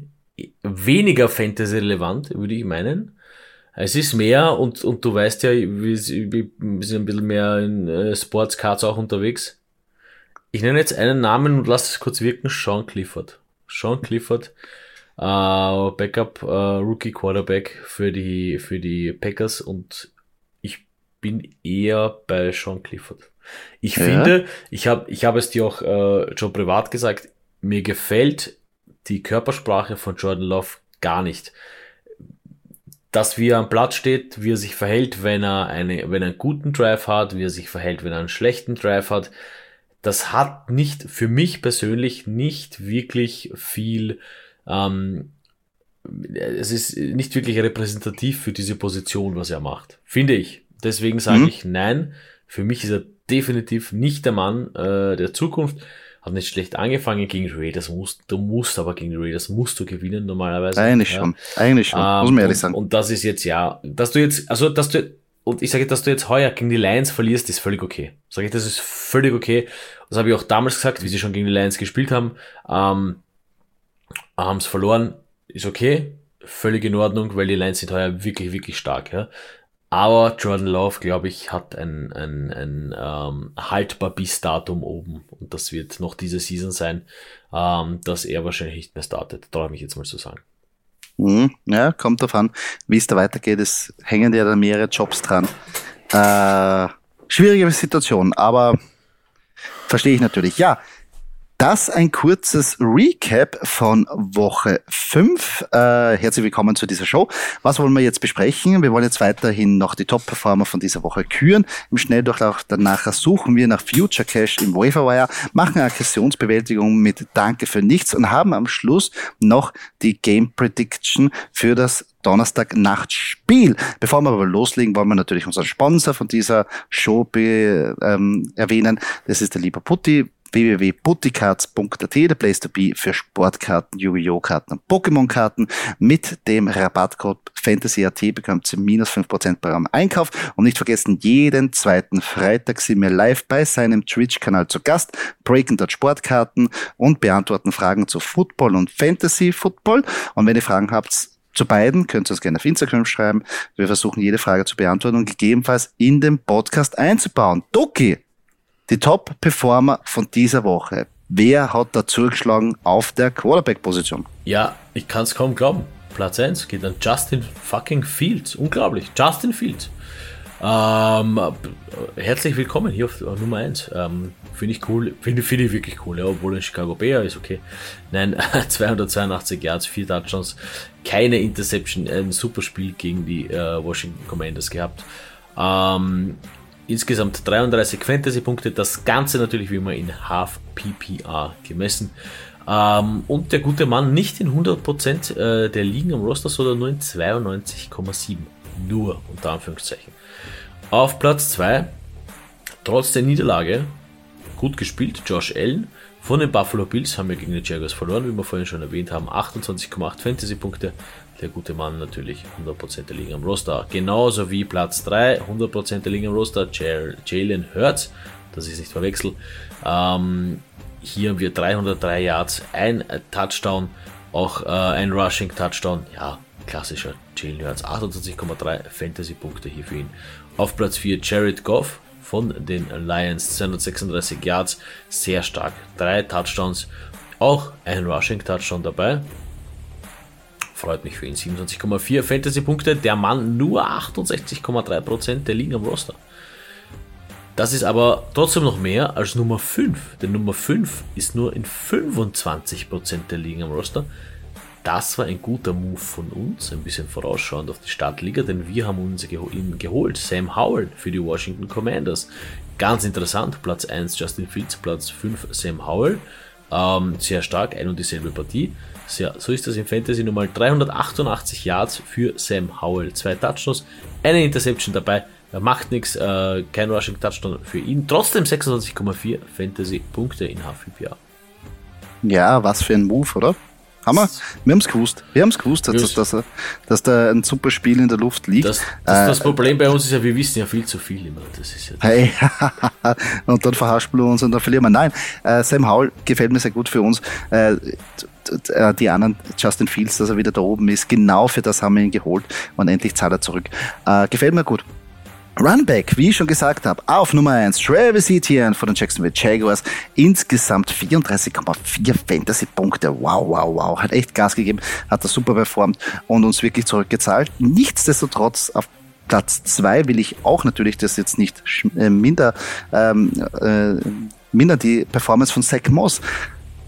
weniger Fantasy relevant, würde ich meinen. Es ist mehr und, und du weißt ja, wir, wir sind ein bisschen mehr in äh, Sportscards auch unterwegs. Ich nenne jetzt einen Namen und lass es kurz wirken. Sean Clifford. Sean Clifford, äh, Backup äh, Rookie Quarterback für die, für die Packers und ich bin eher bei Sean Clifford. Ich Ja. finde, ich habe ich hab es dir auch äh, schon privat gesagt, mir gefällt die Körpersprache von Jordan Love gar nicht. Dass wie er am Platz steht, wie er sich verhält, wenn er, eine, wenn er einen guten Drive hat, wie er sich verhält, wenn er einen schlechten Drive hat, das hat nicht, für mich persönlich nicht wirklich viel, ähm, es ist nicht wirklich repräsentativ für diese Position, was er macht. Finde ich. Deswegen sage Mhm. ich nein. Für mich ist er definitiv nicht der Mann äh, der Zukunft. Hat nicht schlecht angefangen gegen die Raiders. Musst, du musst aber gegen die Raiders musst du gewinnen normalerweise. Eigentlich Ja. schon. Eigentlich schon, Ähm, muss man ehrlich und, sagen. Und das ist jetzt ja, dass du jetzt, also dass du, und ich sage, dass du jetzt heuer gegen die Lions verlierst, ist völlig okay. Sage ich, das ist völlig okay. Das habe ich auch damals gesagt, wie sie schon gegen die Lions gespielt haben. Ähm, haben es verloren, ist okay, völlig in Ordnung, weil die Lions sind heuer wirklich, wirklich stark. Ja. Aber Jordan Love, glaube ich, hat ein, ein, ein ähm, haltbar bis Datum oben und das wird noch diese Season sein, ähm, dass er wahrscheinlich nicht mehr startet. Traue ich mich jetzt mal zu sagen. Mhm. Ja, kommt drauf an, wie es da weitergeht. Es hängen ja da mehrere Jobs dran. Äh, schwierige Situation, aber verstehe ich natürlich. Ja, das ein kurzes Recap von Woche 5. Äh, herzlich willkommen zu dieser Show. Was wollen wir jetzt besprechen? Wir wollen jetzt weiterhin noch die Top-Performer von dieser Woche küren. Im Schnelldurchlauf danach suchen wir nach Future Cash im Waferwire, machen Aggressionsbewältigung mit Danke für nichts und haben am Schluss noch die Game Prediction für das Donnerstag-Nachtspiel. Bevor wir aber loslegen, wollen wir natürlich unseren Sponsor von dieser Show be, ähm, erwähnen. Das ist der liebe Putti www.putticards.at, der Place to be für Sportkarten, Yu-Gi-Oh! Karten und Pokémon-Karten. Mit dem Rabattcode FANTASYAT bekommt ihr minus 5% beim Einkauf. Und nicht vergessen, jeden zweiten Freitag sind wir live bei seinem Twitch-Kanal zu Gast, breaken dort Sportkarten und beantworten Fragen zu Football und Fantasy-Football. Und wenn ihr Fragen habt, zu beiden könnt ihr uns gerne auf Instagram schreiben. Wir versuchen jede Frage zu beantworten und gegebenenfalls in den Podcast einzubauen. Doki, die Top-Performer von dieser Woche. Wer hat da zugeschlagen auf der Quarterback-Position? Ja, ich kann es kaum glauben. Platz 1 geht an Justin fucking Fields. Unglaublich. Justin Fields. Ähm, äh, herzlich willkommen hier auf äh, Nummer 1. Ähm, finde ich cool. Finde find ich wirklich cool. Ja, obwohl ein Chicago Bear ist okay. Nein, 282 Yards, 4 Touchdowns, keine Interception. Ein super Spiel gegen die äh, Washington Commanders gehabt. Ähm, insgesamt 33 Fantasy-Punkte. Das Ganze natürlich wie immer in Half PPR gemessen. Ähm, und der gute Mann nicht in 100% äh, der Ligen am Roster, sondern nur in 92,7. Nur unter Anführungszeichen. Auf Platz 2, trotz der Niederlage, gut gespielt, Josh Allen. Von den Buffalo Bills haben wir gegen die Jaguars verloren, wie wir vorhin schon erwähnt haben. 28,8 Fantasy-Punkte. Der gute Mann natürlich 100% der Liga am Roster. Genauso wie Platz 3, 100% der Liga am Roster, Jalen Hurts. Das ist nicht verwechseln. Ähm, hier haben wir 303 Yards, ein Touchdown, auch äh, ein Rushing Touchdown. Ja, klassischer Jalen Hurts. 28,3 Fantasy-Punkte hier für ihn. Auf Platz 4 Jared Goff von den Lions, 236 Yards, sehr stark. Drei Touchdowns, auch ein Rushing Touchdown dabei. Freut mich für ihn. 27,4 Fantasy-Punkte. Der Mann nur 68,3% der Ligen am Roster. Das ist aber trotzdem noch mehr als Nummer 5. Denn Nummer 5 ist nur in 25% der Ligen am Roster. Das war ein guter Move von uns, ein bisschen vorausschauend auf die Startliga, denn wir haben uns ihn geholt. Sam Howell für die Washington Commanders. Ganz interessant, Platz 1 Justin Fields, Platz 5 Sam Howell. Ähm, sehr stark, ein und dieselbe Partie. Ja, so ist das im Fantasy Nummer 388 Yards für Sam Howell. Zwei Touchdowns, eine Interception dabei. Er macht nichts, äh, kein Rushing Touchdown für ihn. Trotzdem 26,4 Fantasy-Punkte in HFPA. Ja, was für ein Move, oder? Hammer. Wir haben es gewusst. Wir haben es gewusst, dass, dass, dass, dass, da ein super Spiel in der Luft liegt. Das, das, äh, das, Problem bei uns ist ja, wir wissen ja viel zu viel immer. Das ist ja hey, und dann verhaspeln wir uns und dann verlieren wir. Nein, äh, Sam Howell gefällt mir sehr gut für uns. Äh die anderen, Justin Fields, dass er wieder da oben ist, genau für das haben wir ihn geholt und endlich zahlt er zurück. Äh, gefällt mir gut. Runback, wie ich schon gesagt habe, auf Nummer 1, Travis Etienne von den Jacksonville Jaguars. Insgesamt 34,4 Fantasy-Punkte. Wow, wow, wow. Hat echt Gas gegeben, hat das super performt und uns wirklich zurückgezahlt. Nichtsdestotrotz auf Platz 2 will ich auch natürlich das jetzt nicht äh, minder, ähm, äh, minder die Performance von Zach Moss.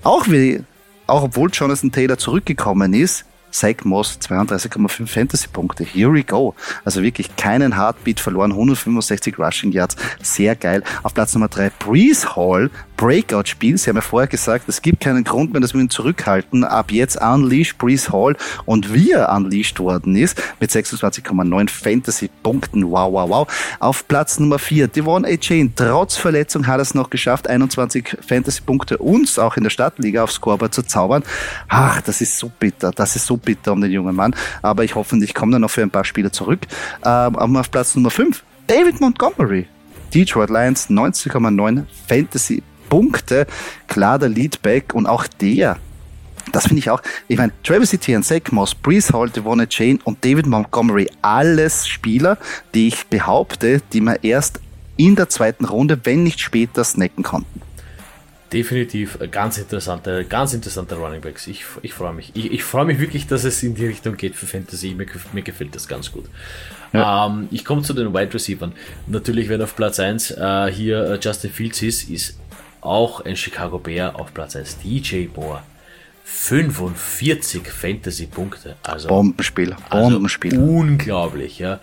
Auch wie, auch obwohl Jonathan Taylor zurückgekommen ist, Zach Moss 32,5 Fantasy-Punkte. Here we go. Also wirklich keinen Heartbeat verloren. 165 Rushing Yards. Sehr geil. Auf Platz Nummer 3 Breeze Hall. Breakout-Spiel. Sie haben ja vorher gesagt, es gibt keinen Grund mehr, dass wir ihn zurückhalten. Ab jetzt unleash Breeze Hall und wie er unleashed worden ist mit 26,9 Fantasy-Punkten. Wow, wow, wow. Auf Platz Nummer 4 Devon A. Chain. Trotz Verletzung hat er es noch geschafft, 21 Fantasy-Punkte uns auch in der Stadtliga aufs Scoreboard zu zaubern. Ach, das ist so bitter. Das ist so bitter um den jungen Mann. Aber ich hoffe, ich komme dann noch für ein paar Spiele zurück. Ähm, aber auf Platz Nummer 5, David Montgomery. Detroit Lions 90,9 Fantasy Punkte. Klar der Leadback und auch der das finde ich auch. Ich meine, Travis Etienne, Zach Moss, Breeze Hall, Devonne Jane und David Montgomery, alles Spieler, die ich behaupte, die man erst in der zweiten Runde, wenn nicht später, snacken konnten. Definitiv ganz interessante, ganz interessante Running Backs. Ich, ich freue mich. Ich, ich freue mich wirklich, dass es in die Richtung geht für Fantasy. Mir, mir gefällt das ganz gut. Ja. Ähm, ich komme zu den Wide Receivers. Natürlich, wenn auf Platz 1 äh, hier äh, Justin Fields ist, ist auch ein Chicago Bear auf Platz 1 DJ Moore. 45 Fantasy-Punkte. Also, Bombenspiel. Also Bombenspiel. Also unglaublich, ja.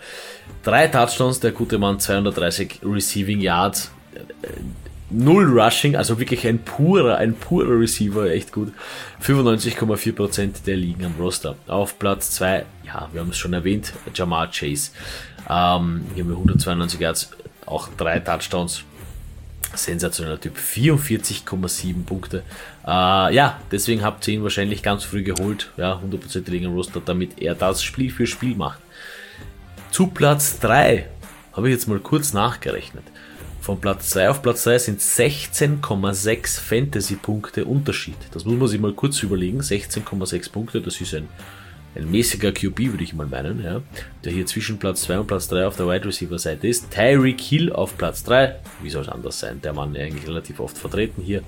Drei Touchdowns, der gute Mann, 230 Receiving Yards null Rushing, also wirklich ein purer, ein purer Receiver, echt gut. 95,4% der liegen am Roster. Auf Platz 2, ja, wir haben es schon erwähnt, Jamar Chase. Ähm, hier haben wir 192 Yards, auch drei Touchdowns. Sensationeller Typ, 44,7 Punkte. Äh, ja, deswegen habt ihr ihn wahrscheinlich ganz früh geholt. Ja, 100% liegen am Roster, damit er das Spiel für Spiel macht. Zu Platz 3 habe ich jetzt mal kurz nachgerechnet. Von Platz 2 auf Platz 3 sind 16,6 Fantasy-Punkte Unterschied. Das muss man sich mal kurz überlegen. 16,6 Punkte, das ist ein, ein mäßiger QB, würde ich mal meinen, ja, der hier zwischen Platz 2 und Platz 3 auf der Wide Receiver Seite ist. Tyreek Hill auf Platz 3, wie soll es anders sein? Der Mann eigentlich relativ oft vertreten hier.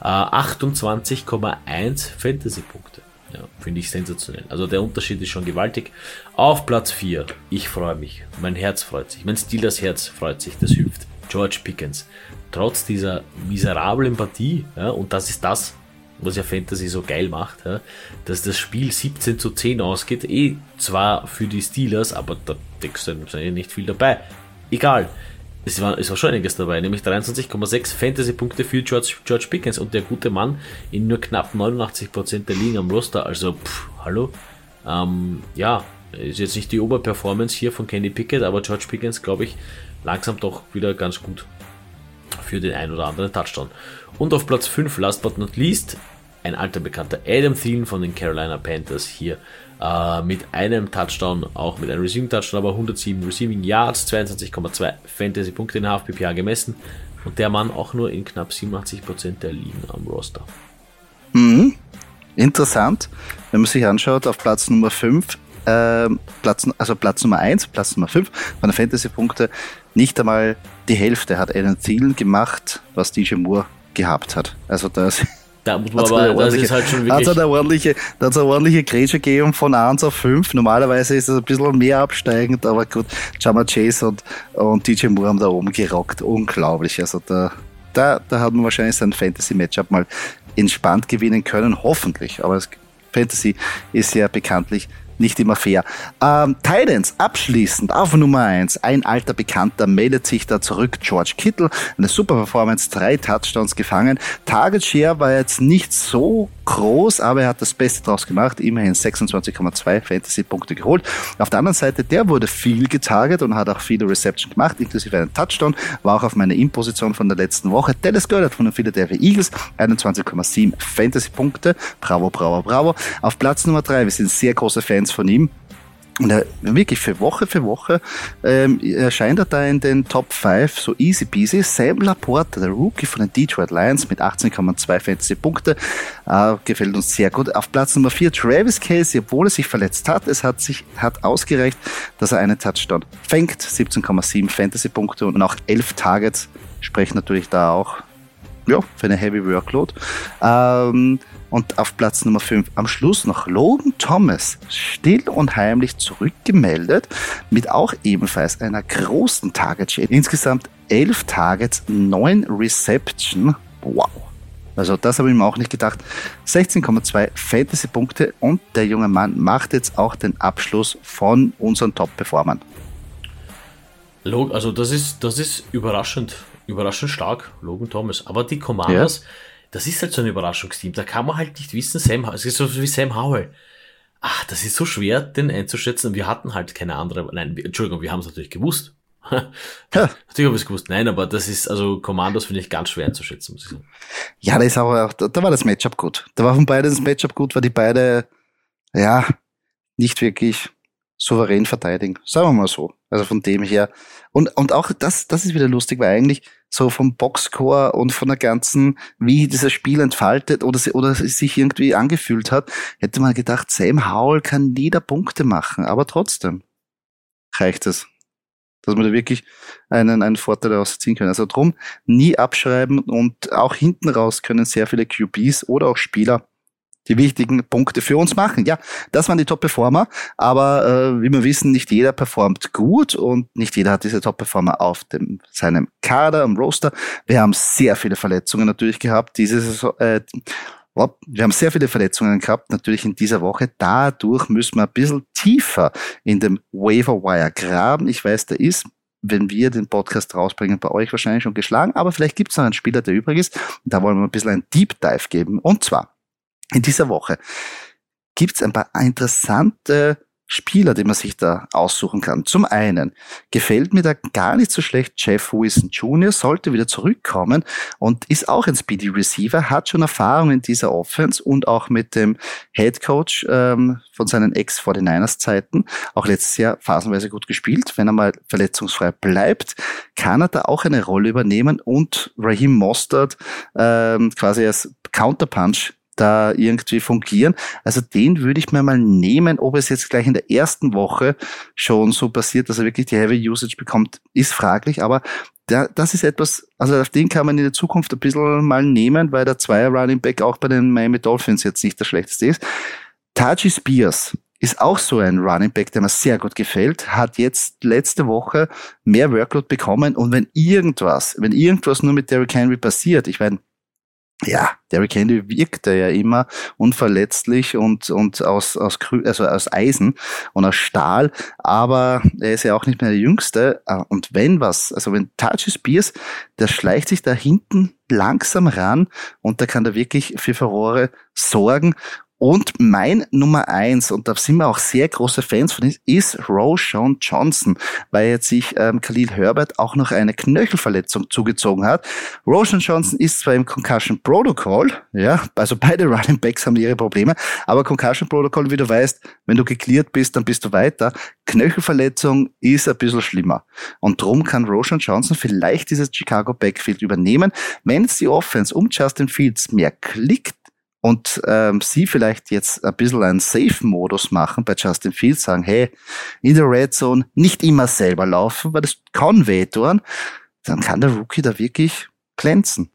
Äh, 28,1 Fantasy-Punkte. Ja, finde ich sensationell. Also der Unterschied ist schon gewaltig. Auf Platz 4, ich freue mich. Mein Herz freut sich. Mein Stil, das Herz freut sich, das hüpft. George Pickens. Trotz dieser miserablen Partie, ja, und das ist das, was ja Fantasy so geil macht, ja, dass das Spiel 17 zu 10 ausgeht, eh zwar für die Steelers, aber da denkst du nicht viel dabei. Egal. es war, es war schon einiges dabei, nämlich 23,6 Fantasy-Punkte für George, George Pickens und der gute Mann in nur knapp 89% der Ligen am Roster. Also, pff, hallo. Ähm, ja, ist jetzt nicht die Oberperformance hier von Kenny Pickett, aber George Pickens, glaube ich, langsam doch wieder ganz gut für den ein oder anderen Touchdown. Und auf Platz 5, last but not least, ein alter Bekannter Adam Thielen von den Carolina Panthers hier äh, mit einem Touchdown, auch mit einem Receiving Touchdown, aber 107 Receiving Yards, 22,2 Fantasy Punkte in HFPPA gemessen und der Mann auch nur in knapp 87% der Ligen am Roster. Mhm. Interessant, wenn man sich anschaut, auf Platz Nummer 5, äh, Platz, also Platz Nummer 1, Platz Nummer 5 von der Fantasy-Punkte, nicht einmal die Hälfte hat Adam Thielen gemacht, was DJ Moore gehabt hat. Also das da aber, das ist halt schon wirklich. Hat eine ordentliche, da eine ordentliche Grätsche gegeben von 1 auf 5. Normalerweise ist es ein bisschen mehr absteigend, aber gut, Jama Chase und, und DJ Moore haben da oben gerockt. Unglaublich. Also da, da, da hat man wahrscheinlich sein Fantasy-Matchup mal entspannt gewinnen können, hoffentlich. Aber das Fantasy ist ja bekanntlich nicht immer fair. Ähm, Titans abschließend auf Nummer eins Ein alter Bekannter meldet sich da zurück. George Kittle. Eine super Performance. Drei Touchdowns gefangen. Target Share war jetzt nicht so groß, aber er hat das Beste draus gemacht. Immerhin 26,2 Fantasy-Punkte geholt. Auf der anderen Seite, der wurde viel getarget und hat auch viele Reception gemacht, inklusive einen Touchdown. War auch auf meiner In-Position von der letzten Woche. Dallas Goddard von den Philadelphia Eagles. 21,7 Fantasy-Punkte. Bravo, bravo, bravo. Auf Platz Nummer drei. Wir sind sehr große Fans von ihm. Und er, wirklich für Woche für Woche ähm, erscheint er da in den Top 5 so easy peasy. Sam Laporte, der Rookie von den Detroit Lions mit 18,2 Fantasy Punkte, äh, gefällt uns sehr gut. Auf Platz Nummer 4 Travis Casey, obwohl er sich verletzt hat, es hat sich hat ausgereicht, dass er einen Touchdown fängt. 17,7 Fantasy Punkte und auch 11 Targets sprechen natürlich da auch ja, für eine Heavy Workload. Ähm, und auf Platz Nummer 5 am Schluss noch Logan Thomas, still und heimlich zurückgemeldet, mit auch ebenfalls einer großen Target Share. Insgesamt 11 Targets, 9 Reception. Wow. Also das habe ich mir auch nicht gedacht. 16,2 Fantasy-Punkte und der junge Mann macht jetzt auch den Abschluss von unseren Top-Performern. Also das ist, das ist überraschend, überraschend stark, Logan Thomas. Aber die Commanders, ja das ist halt so ein Überraschungsteam. Da kann man halt nicht wissen, Sam, es ist so wie Sam Howell. Ach, das ist so schwer, den einzuschätzen. Wir hatten halt keine andere, nein, Entschuldigung, wir haben es natürlich gewusst. ja. Natürlich haben wir es gewusst. Nein, aber das ist, also Commandos finde ich ganz schwer einzuschätzen, muss ich sagen. Ja, da ist aber auch, da, da war das Matchup gut. Da war von beiden das Matchup gut, weil die beide, ja, nicht wirklich souverän verteidigen. Sagen wir mal so. Also von dem her. Und, und auch das, das ist wieder lustig, weil eigentlich so vom Boxscore und von der ganzen, wie dieses Spiel entfaltet oder, oder sich irgendwie angefühlt hat, hätte man gedacht, Sam Howell kann nie da Punkte machen, aber trotzdem reicht es. Dass man da wirklich einen, einen Vorteil rausziehen können. Also drum nie abschreiben und auch hinten raus können sehr viele QBs oder auch Spieler die wichtigen Punkte für uns machen. Ja, das waren die Top-Performer, aber äh, wie wir wissen, nicht jeder performt gut und nicht jeder hat diese Top-Performer auf dem, seinem Kader, am Roster. Wir haben sehr viele Verletzungen natürlich gehabt. Diese Saison, äh, wir haben sehr viele Verletzungen gehabt, natürlich in dieser Woche. Dadurch müssen wir ein bisschen tiefer in dem Waiver Wire graben. Ich weiß, der ist wenn wir den Podcast rausbringen, bei euch wahrscheinlich schon geschlagen, aber vielleicht gibt es noch einen Spieler, der übrig ist. Da wollen wir ein bisschen einen Deep Dive geben. Und zwar in dieser Woche gibt es ein paar interessante Spieler, die man sich da aussuchen kann. Zum einen gefällt mir da gar nicht so schlecht Jeff Wilson Jr., sollte wieder zurückkommen und ist auch ein Speedy Receiver, hat schon Erfahrung in dieser Offense und auch mit dem Head Coach ähm, von seinen Ex-49ers-Zeiten, auch letztes Jahr phasenweise gut gespielt. Wenn er mal verletzungsfrei bleibt, kann er da auch eine Rolle übernehmen und Raheem Mostert ähm, quasi als Counterpunch da irgendwie fungieren. Also den würde ich mir mal nehmen, ob es jetzt gleich in der ersten Woche schon so passiert, dass er wirklich die Heavy Usage bekommt, ist fraglich, aber das ist etwas, also auf den kann man in der Zukunft ein bisschen mal nehmen, weil der Zweier Running Back auch bei den Miami Dolphins jetzt nicht der schlechteste ist. Taji Spears ist auch so ein Running Back, der mir sehr gut gefällt, hat jetzt letzte Woche mehr Workload bekommen und wenn irgendwas, wenn irgendwas nur mit Derrick Henry passiert, ich meine, ja, Derrick Henry wirkte ja immer unverletzlich und, und aus, aus, also aus Eisen und aus Stahl, aber er ist ja auch nicht mehr der Jüngste. Äh, und wenn was, also wenn Taji Spears, der schleicht sich da hinten langsam ran und der kann da wirklich für Furore sorgen und mein Nummer eins, und da sind wir auch sehr große Fans von, ist Roshan Johnson, weil jetzt sich ähm, Khalil Herbert auch noch eine Knöchelverletzung zugezogen hat. Roshan Johnson ist zwar im Concussion Protocol, ja, also beide Running Backs haben ihre Probleme, aber Concussion Protocol, wie du weißt, wenn du geklärt bist, dann bist du weiter. Knöchelverletzung ist ein bisschen schlimmer. Und drum kann Roshan Johnson vielleicht dieses Chicago Backfield übernehmen. Wenn es die Offense um Justin Fields mehr klickt, und ähm, sie vielleicht jetzt ein bisschen einen Safe-Modus machen bei Justin Fields, sagen, hey, in der Red Zone nicht immer selber laufen, weil das kann wehtun, dann kann der Rookie da wirklich glänzen.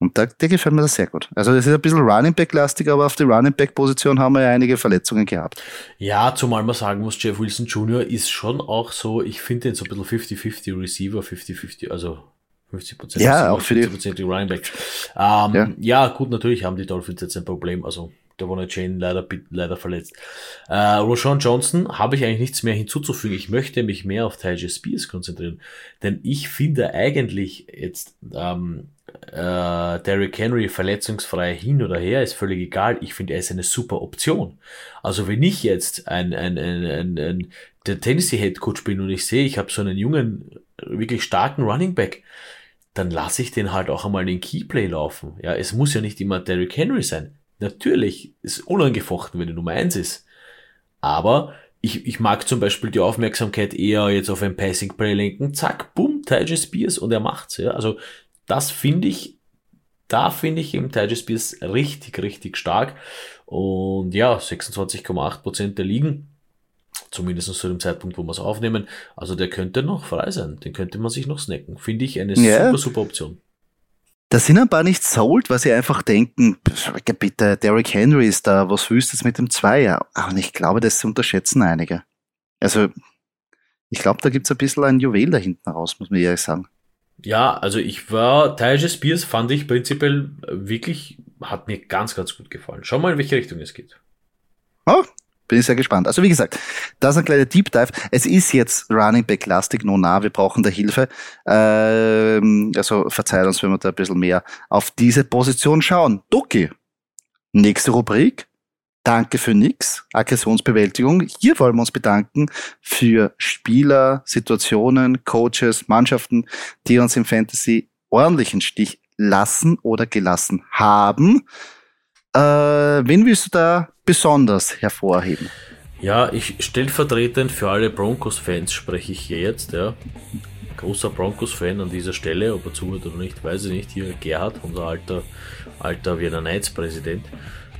Und da, der gefällt mir das sehr gut. Also das ist ein bisschen Running Back-lastig, aber auf der Running Back-Position haben wir ja einige Verletzungen gehabt. Ja, zumal man sagen muss, Jeff Wilson Jr. ist schon auch so, ich finde den so ein bisschen 50-50 Receiver, 50-50, also 50 Prozent. Ja, auch für die, die Running Back. Ähm, ja. ja. gut, natürlich haben die Dolphins jetzt ein Problem. Also, der Warner Chain leider, leider verletzt. Äh, Roshan Johnson habe ich eigentlich nichts mehr hinzuzufügen. Ich möchte mich mehr auf Tyja Spears konzentrieren. Denn ich finde eigentlich jetzt, ähm, äh, Derrick Henry verletzungsfrei hin oder her, ist völlig egal. Ich finde, er ist eine super Option. Also wenn ich jetzt ein, ein, ein, ein, ein der Tennessee Head Coach bin und ich sehe, ich habe so einen jungen, wirklich starken Running Back, dann lasse ich den halt auch einmal den Keyplay laufen. Ja, es muss ja nicht immer Derrick Henry sein. Natürlich ist unangefochten, wenn er Nummer eins ist. Aber ich, ich mag zum Beispiel die Aufmerksamkeit eher jetzt auf ein Passing Play lenken. Zack, boom, Tyja Spears und er macht's. Ja, also das finde ich, da finde ich im Tyja Spears richtig, richtig stark. Und ja, 26,8% der Ligen Zumindest zu dem Zeitpunkt, wo wir es aufnehmen. Also der könnte noch frei sein. Den könnte man sich noch snacken. Finde ich eine ja. super, super Option. Da sind ein paar nicht sold, weil sie einfach denken, bitte, Derrick Henry ist da, was willst du jetzt mit dem Zweier? Und ich glaube, das unterschätzen einige. Also, ich glaube, da gibt es ein bisschen ein Juwel da hinten raus, muss man ehrlich sagen. Ja, also ich war, Tyja Spears fand ich prinzipiell wirklich, hat mir ganz, ganz gut gefallen. Schau mal, in welche Richtung es geht. Oh, bin ich sehr gespannt. Also wie gesagt, das ist ein kleiner Deep Dive. Es ist jetzt Running Back lastig, no nah, wir brauchen da Hilfe. Ähm, also verzeiht uns, wenn wir da ein bisschen mehr auf diese Position schauen. Ducky, nächste Rubrik. Danke für nix. Aggressionsbewältigung. Hier wollen wir uns bedanken für Spieler, Situationen, Coaches, Mannschaften, die uns im Fantasy ordentlichen Stich lassen oder gelassen haben. Äh, wen willst du da besonders hervorheben? Ja, ich stellvertretend für alle Broncos-Fans spreche ich hier jetzt, ja. Großer Broncos-Fan an dieser Stelle, ob er zuhört oder nicht, weiß ich nicht. Hier Gerhard, unser alter, alter Wiener Knights-Präsident.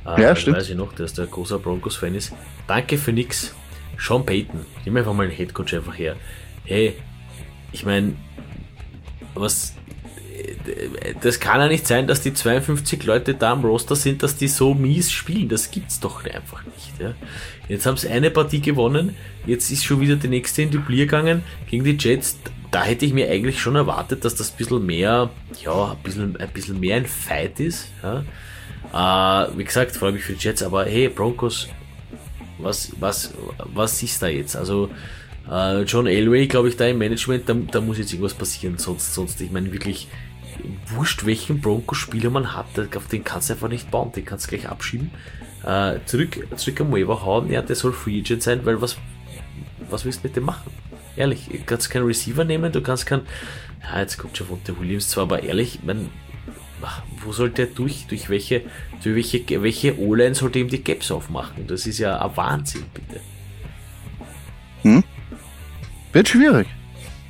Äh, ja, stimmt. Weiß ich noch, dass der großer Broncos-Fan ist. Danke für nix. Sean Payton, nimm einfach mal einen Headcoach einfach her. Hey, ich meine, was das kann ja nicht sein, dass die 52 Leute da am Roster sind, dass die so mies spielen. Das gibt's doch einfach nicht. Ja. Jetzt haben sie eine Partie gewonnen, jetzt ist schon wieder die nächste in die Blier gegangen gegen die Jets. Da hätte ich mir eigentlich schon erwartet, dass das ein bisschen mehr, ja, ein bisschen, ein bisschen mehr ein Fight ist. Ja. Äh, wie gesagt, freue mich für die Jets, aber hey, Broncos, was, was, was ist da jetzt? Also, äh, John Elway, glaube ich, da im Management, da, da muss jetzt irgendwas passieren, sonst, sonst, ich meine wirklich, wurscht, welchen Broncos-Spieler man hat, auf den kannst du einfach nicht bauen, den kannst du gleich abschieben. Äh, zurück, zurück am Waiver hauen, ja, der soll Free Agent sein, weil was, was willst du mit dem machen? Ehrlich, du kannst keinen Receiver nehmen, du kannst keinen, ja, jetzt kommt schon der Williams zwar, aber ehrlich, man, wo soll der durch, durch welche, durch welche, welche O-Line sollte ihm die Gaps aufmachen? Das ist ja ein Wahnsinn, bitte. Hm? Wird schwierig.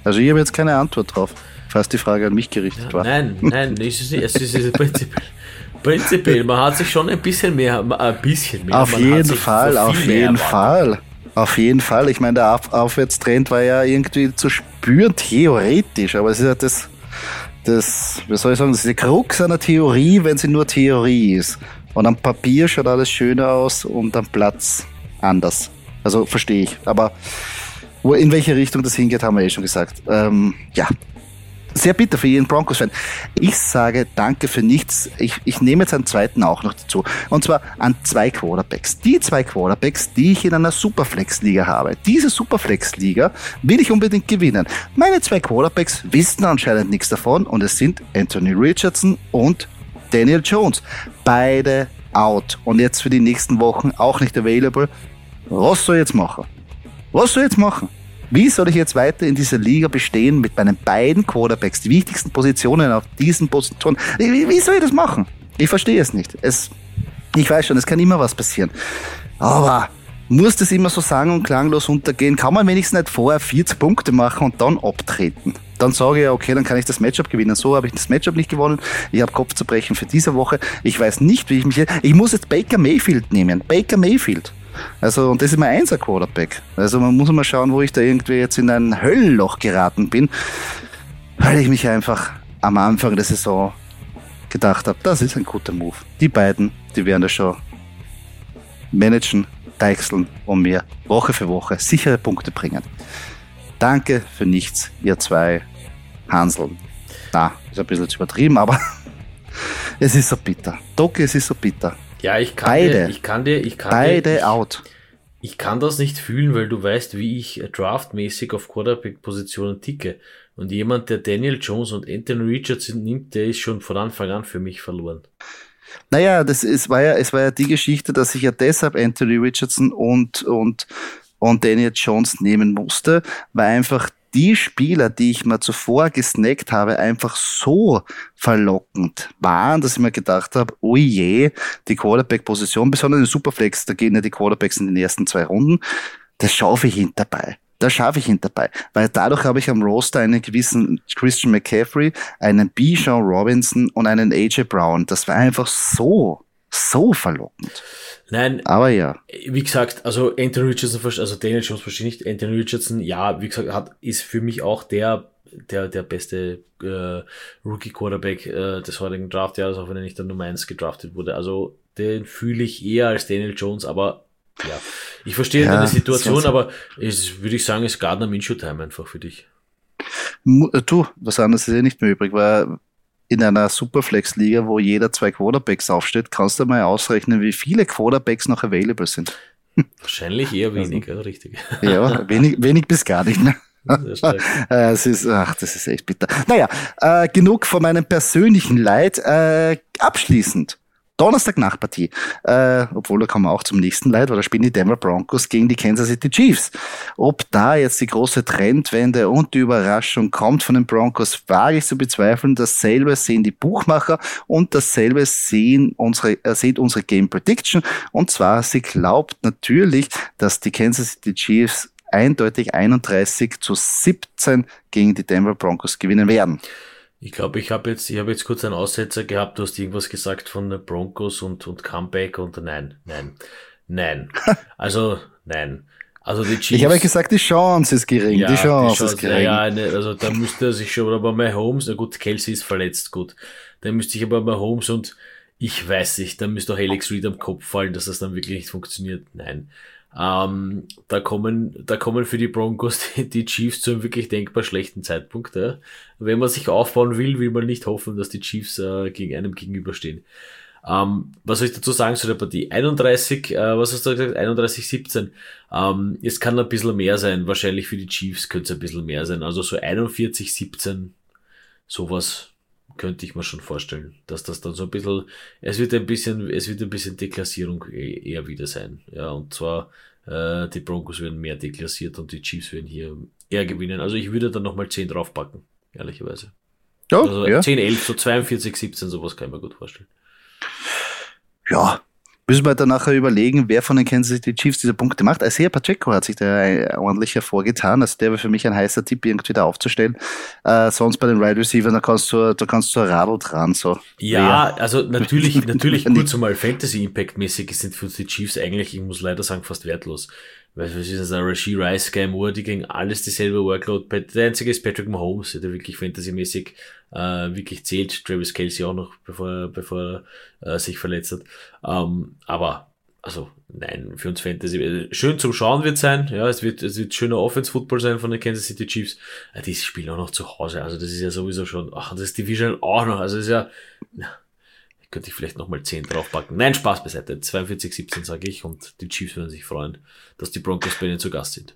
Also ich habe jetzt keine Antwort drauf falls die Frage an mich gerichtet war. Nein, nein, es ist, es ist, es ist prinzipiell, prinzipiell, man hat sich schon ein bisschen mehr, ein bisschen mehr. Auf man jeden Fall, auf jeden Fall. Auf jeden Fall. Ich meine, der Auf Aufwärtstrend war ja irgendwie zu spüren, theoretisch, aber es ist ja das, das, wie soll ich sagen, das ist die Krux einer Theorie, wenn sie nur Theorie ist. Und am Papier schaut alles schöner aus und am Platz anders. Also verstehe ich. Aber in welche Richtung das hingeht, haben wir eh schon gesagt. Ähm, ja, sehr bitter für jeden Broncos-Fan. Ich sage danke für nichts. Ich, ich nehme jetzt einen zweiten auch noch dazu. Und zwar an zwei Quarterbacks. Die zwei Quarterbacks, die ich in einer Superflex-Liga habe. Diese Superflex-Liga will ich unbedingt gewinnen. Meine zwei Quarterbacks wissen anscheinend nichts davon und es sind Anthony Richardson und Daniel Jones. Beide out. Und jetzt für die nächsten Wochen auch nicht available. Was soll ich jetzt machen? Was soll ich jetzt machen? Wie soll ich jetzt weiter in dieser Liga bestehen mit meinen beiden Quarterbacks, die wichtigsten Positionen auf diesen Positionen? Wie, wie soll ich das machen? Ich verstehe es nicht. Es, ich weiß schon, es kann immer was passieren. Aber muss das immer so sang- und klanglos untergehen? Kann man wenigstens nicht vorher 40 Punkte machen und dann abtreten? Dann sage ich, okay, dann kann ich das Matchup gewinnen. So habe ich das Matchup nicht gewonnen. Ich habe Kopfzerbrechen für diese Woche. Ich weiß nicht, wie ich mich... Ich muss jetzt Baker Mayfield nehmen. Baker Mayfield. Also, und das ist mein einser Quarterback. Also, man muss mal schauen, wo ich da irgendwie jetzt in ein Höllenloch geraten bin, weil ich mich einfach am Anfang der Saison gedacht habe, das ist ein guter Move. Die beiden, die werden das schon managen, deichseln und mir Woche für Woche sichere Punkte bringen. Danke für nichts, ihr zwei Hanseln. Na, ist ein bisschen zu übertrieben, aber es ist so bitter. Doki, es ist so bitter. Ja, ich kann Beide. dir, ich kann dir, ich kann Beide dir, ich, out. Ich kann das nicht fühlen, weil du weißt, wie ich draftmäßig auf Quarterback-Positionen ticke. Und jemand, der Daniel Jones und Anthony Richardson nimmt, der ist schon von Anfang an für mich verloren. Naja, das ist, war ja, es war ja die Geschichte, dass ich ja deshalb Anthony Richardson und, und, und Daniel Jones nehmen musste, weil einfach die Spieler, die ich mir zuvor gesnackt habe, einfach so verlockend waren, dass ich mir gedacht habe, oh je, die Quarterback-Position, besonders in Superflex, da gehen ja die Quarterbacks in den ersten zwei Runden, das schaffe ich hinterbei. Da schaffe ich ihn dabei, weil dadurch habe ich am Roster einen gewissen Christian McCaffrey, einen Bijan Robinson und einen AJ Brown. Das war einfach so, so verlockend. Nein, aber ja. Wie gesagt, also Anthony Richardson, also Daniel Jones verstehe ich nicht. Anthony Richardson, ja, wie gesagt, hat, ist für mich auch der, der, der beste äh, Rookie Quarterback äh, des heutigen Draftjahres, auch wenn er nicht der Nummer 1 gedraftet wurde. Also den fühle ich eher als Daniel Jones, aber ja, ich verstehe ja, deine Situation, aber es würde ich sagen, ist Gardner Minshew Time einfach für dich. Du, was anderes ist ja nicht mehr übrig, weil in einer Superflex-Liga, wo jeder zwei Quarterbacks aufsteht, kannst du mal ausrechnen, wie viele Quarterbacks noch available sind. Wahrscheinlich eher wenig, also, richtig. Ja, wenig, wenig bis gar nicht. Ne? es ist, ach, das ist echt bitter. Naja, äh, genug von meinem persönlichen Leid. Äh, abschließend Donnerstag Nachpartie. Äh, obwohl da kommen wir auch zum nächsten Leid, weil da spielen die Denver Broncos gegen die Kansas City Chiefs. Ob da jetzt die große Trendwende und die Überraschung kommt von den Broncos, wage ich zu bezweifeln. Dasselbe sehen die Buchmacher und dasselbe sehen unsere, äh, sieht unsere Game Prediction. Und zwar, sie glaubt natürlich, dass die Kansas City Chiefs eindeutig 31 zu 17 gegen die Denver Broncos gewinnen werden. Ich glaube, ich habe jetzt, ich habe jetzt kurz einen Aussetzer gehabt, du hast irgendwas gesagt von Broncos und, und Comeback und nein, nein, nein. Also, nein. Also die Chiefs. Ich habe gesagt, die Chance ist gering. Ja, die, Chance die Chance ist gering. Ja, ne, also da müsste er sich schon, aber bei Holmes, na gut, Kelsey ist verletzt, gut. Da müsste ich aber bei Holmes und ich weiß nicht, da müsste auch Alex Reed am Kopf fallen, dass das dann wirklich nicht funktioniert. Nein. Ähm, da kommen, da kommen für die Broncos die, die, Chiefs zu einem wirklich denkbar schlechten Zeitpunkt. Ja. Wenn man sich aufbauen will, will man nicht hoffen, dass die Chiefs äh, gegen einem gegenüberstehen. Ähm, was soll ich dazu sagen zu der Partie? 31, äh, was hast du gesagt? 31, 17. Ähm, es kann ein bisschen mehr sein. Wahrscheinlich für die Chiefs könnte es ein bisschen mehr sein. Also so 41, 17, sowas könnte ich mir schon vorstellen, dass das dann so ein bisschen, es wird ein bisschen, es wird ein bisschen Deklassierung e-, eher wieder sein. Ja, und zwar, äh, die Broncos werden mehr deklassiert und die Chiefs werden hier eher gewinnen. Also ich würde dann nochmal 10 draufpacken, ehrlicherweise. Ja, also ja. 10, 11, so 42, 17, sowas kann ich mir gut vorstellen. Ja, Müssen wir dann nachher überlegen, wer von den Kansas City Chiefs diese Punkte macht. Isaiah Pacheco hat sich da äh, ordentlich hervorgetan. Also der wäre für mich ein heißer Tipp, irgendwie da aufzustellen. Äh, sonst bei den Wide Receivers, da kannst du, da kannst du Radl dran, so. Ja, Wer? also natürlich, natürlich kurz einmal Fantasy Impact mäßig sind für die Chiefs eigentlich, ich muss leider sagen, fast wertlos. Weil was ist das, ein Rasheed Rice, Sky Moore, die gegen alles dieselbe Workload. Der einzige ist Patrick Mahomes, der wirklich fantasymäßig äh, wirklich zählt. Travis Kelsey auch noch, bevor, bevor er äh, sich verletzt hat. Ähm, aber also nein, für uns Fantasy, schön zum Schauen wird sein, ja, es wird, es wird schöner Offense-Football sein von den Kansas City Chiefs. Ja, die spielen auch noch zu Hause, also das ist ja sowieso schon, ach, das Division auch noch, also das ist ja, na, könnte ich vielleicht nochmal 10 draufpacken. Nein, Spaß beiseite, 42-17 sage ich und die Chiefs würden sich freuen, dass die Broncos bei ihnen zu Gast sind.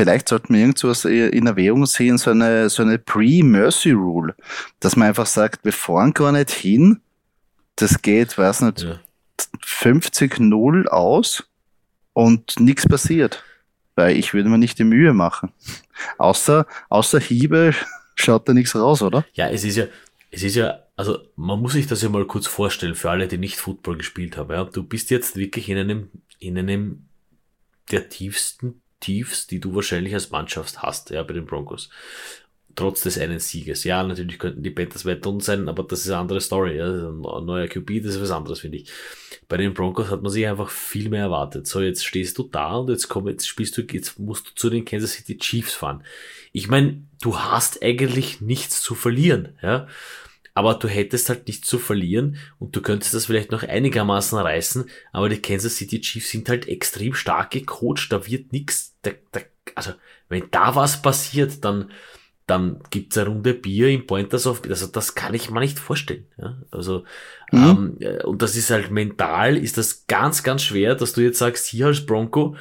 Vielleicht sollten wir irgendwas in Erwägung sehen, so eine, so eine Pre-Mercy-Rule, dass man einfach sagt, wir fahren gar nicht hin, das geht, weiß nicht, ja 50-0 aus und nichts passiert. Weil ich würde mir nicht die Mühe machen. Außer, außer Hiebe schaut da nichts raus, oder? Ja, es ist ja, es ist ja, also man muss sich das ja mal kurz vorstellen für alle, die nicht Football gespielt haben. Ja. Du bist jetzt wirklich in einem, in einem der tiefsten Tiefs, die du wahrscheinlich als Mannschaft hast, ja, bei den Broncos trotz des einen Sieges. Ja, natürlich könnten die Panthers weiter unten sein, aber das ist eine andere Story. Ja. Ein neuer QB, das ist was anderes, finde ich. Bei den Broncos hat man sich einfach viel mehr erwartet. So, jetzt stehst du da und jetzt komm, jetzt spielst du, jetzt musst du zu den Kansas City Chiefs fahren. Ich meine, du hast eigentlich nichts zu verlieren, ja. Aber du hättest halt nichts zu verlieren und du könntest das vielleicht noch einigermaßen reißen, aber die Kansas City Chiefs sind halt extrem stark gecoacht, da wird nichts, also wenn da was passiert, dann, dann gibt's eine Runde Bier im Pointers of, also das kann ich mir nicht vorstellen. Ja? Also, mhm. ähm, und das ist halt mental, ist das ganz, ganz schwer, dass du jetzt sagst, hier als Bronco,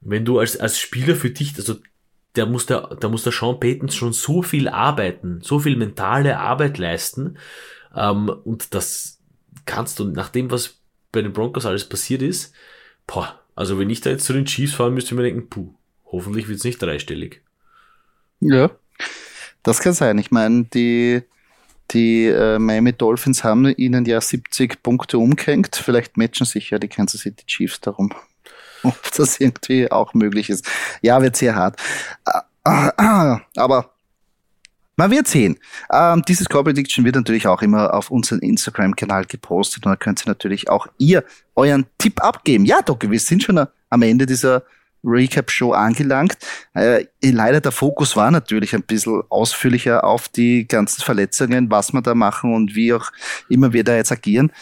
wenn du als, als Spieler für dich, also der muss der, da muss der Sean Payton schon so viel arbeiten, so viel mentale Arbeit leisten, ähm, und das kannst du, nach dem, was bei den Broncos alles passiert ist, boah, also wenn ich da jetzt zu den Chiefs fahren müsste, ich mir denken, puh, hoffentlich wird's nicht dreistellig. Ja, das kann sein. Ich meine, die, die äh, Miami Dolphins haben ihnen ja 70 Punkte umgehängt. Vielleicht matchen sich ja die Kansas City Chiefs darum. Ob das irgendwie auch möglich ist. Ja, wird sehr hart. Aber man wird sehen. Ähm, dieses Core Prediction wird natürlich auch immer auf unseren Instagram-Kanal gepostet und da könnt ihr natürlich auch ihr euren Tipp abgeben. Ja, Doc, wir sind schon am Ende dieser Recap-Show angelangt. Äh, leider der Fokus war natürlich ein bisschen ausführlicher auf die ganzen Verletzungen, was wir da machen und wie auch immer wir da jetzt agieren.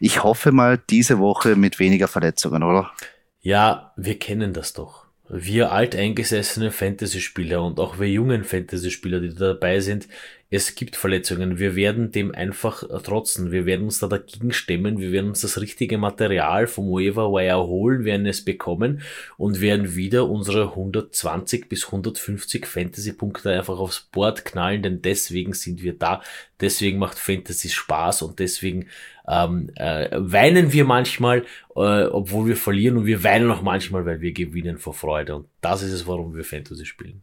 Ich hoffe mal diese Woche mit weniger Verletzungen, oder? Ja, wir kennen das doch. Wir alteingesessene Fantasy-Spieler und auch wir jungen Fantasy-Spieler, die da dabei sind, es gibt Verletzungen. Wir werden dem einfach trotzen. Wir werden uns da dagegen stemmen. Wir werden uns das richtige Material vom Waiver Wire holen, werden es bekommen und werden wieder unsere 120 bis 150 Fantasy-Punkte einfach aufs Board knallen, denn deswegen sind wir da. Deswegen macht Fantasy Spaß und deswegen ähm, äh, weinen wir manchmal, äh, obwohl wir verlieren und wir weinen auch manchmal, weil wir gewinnen vor Freude. Und das ist es, warum wir Fantasy spielen.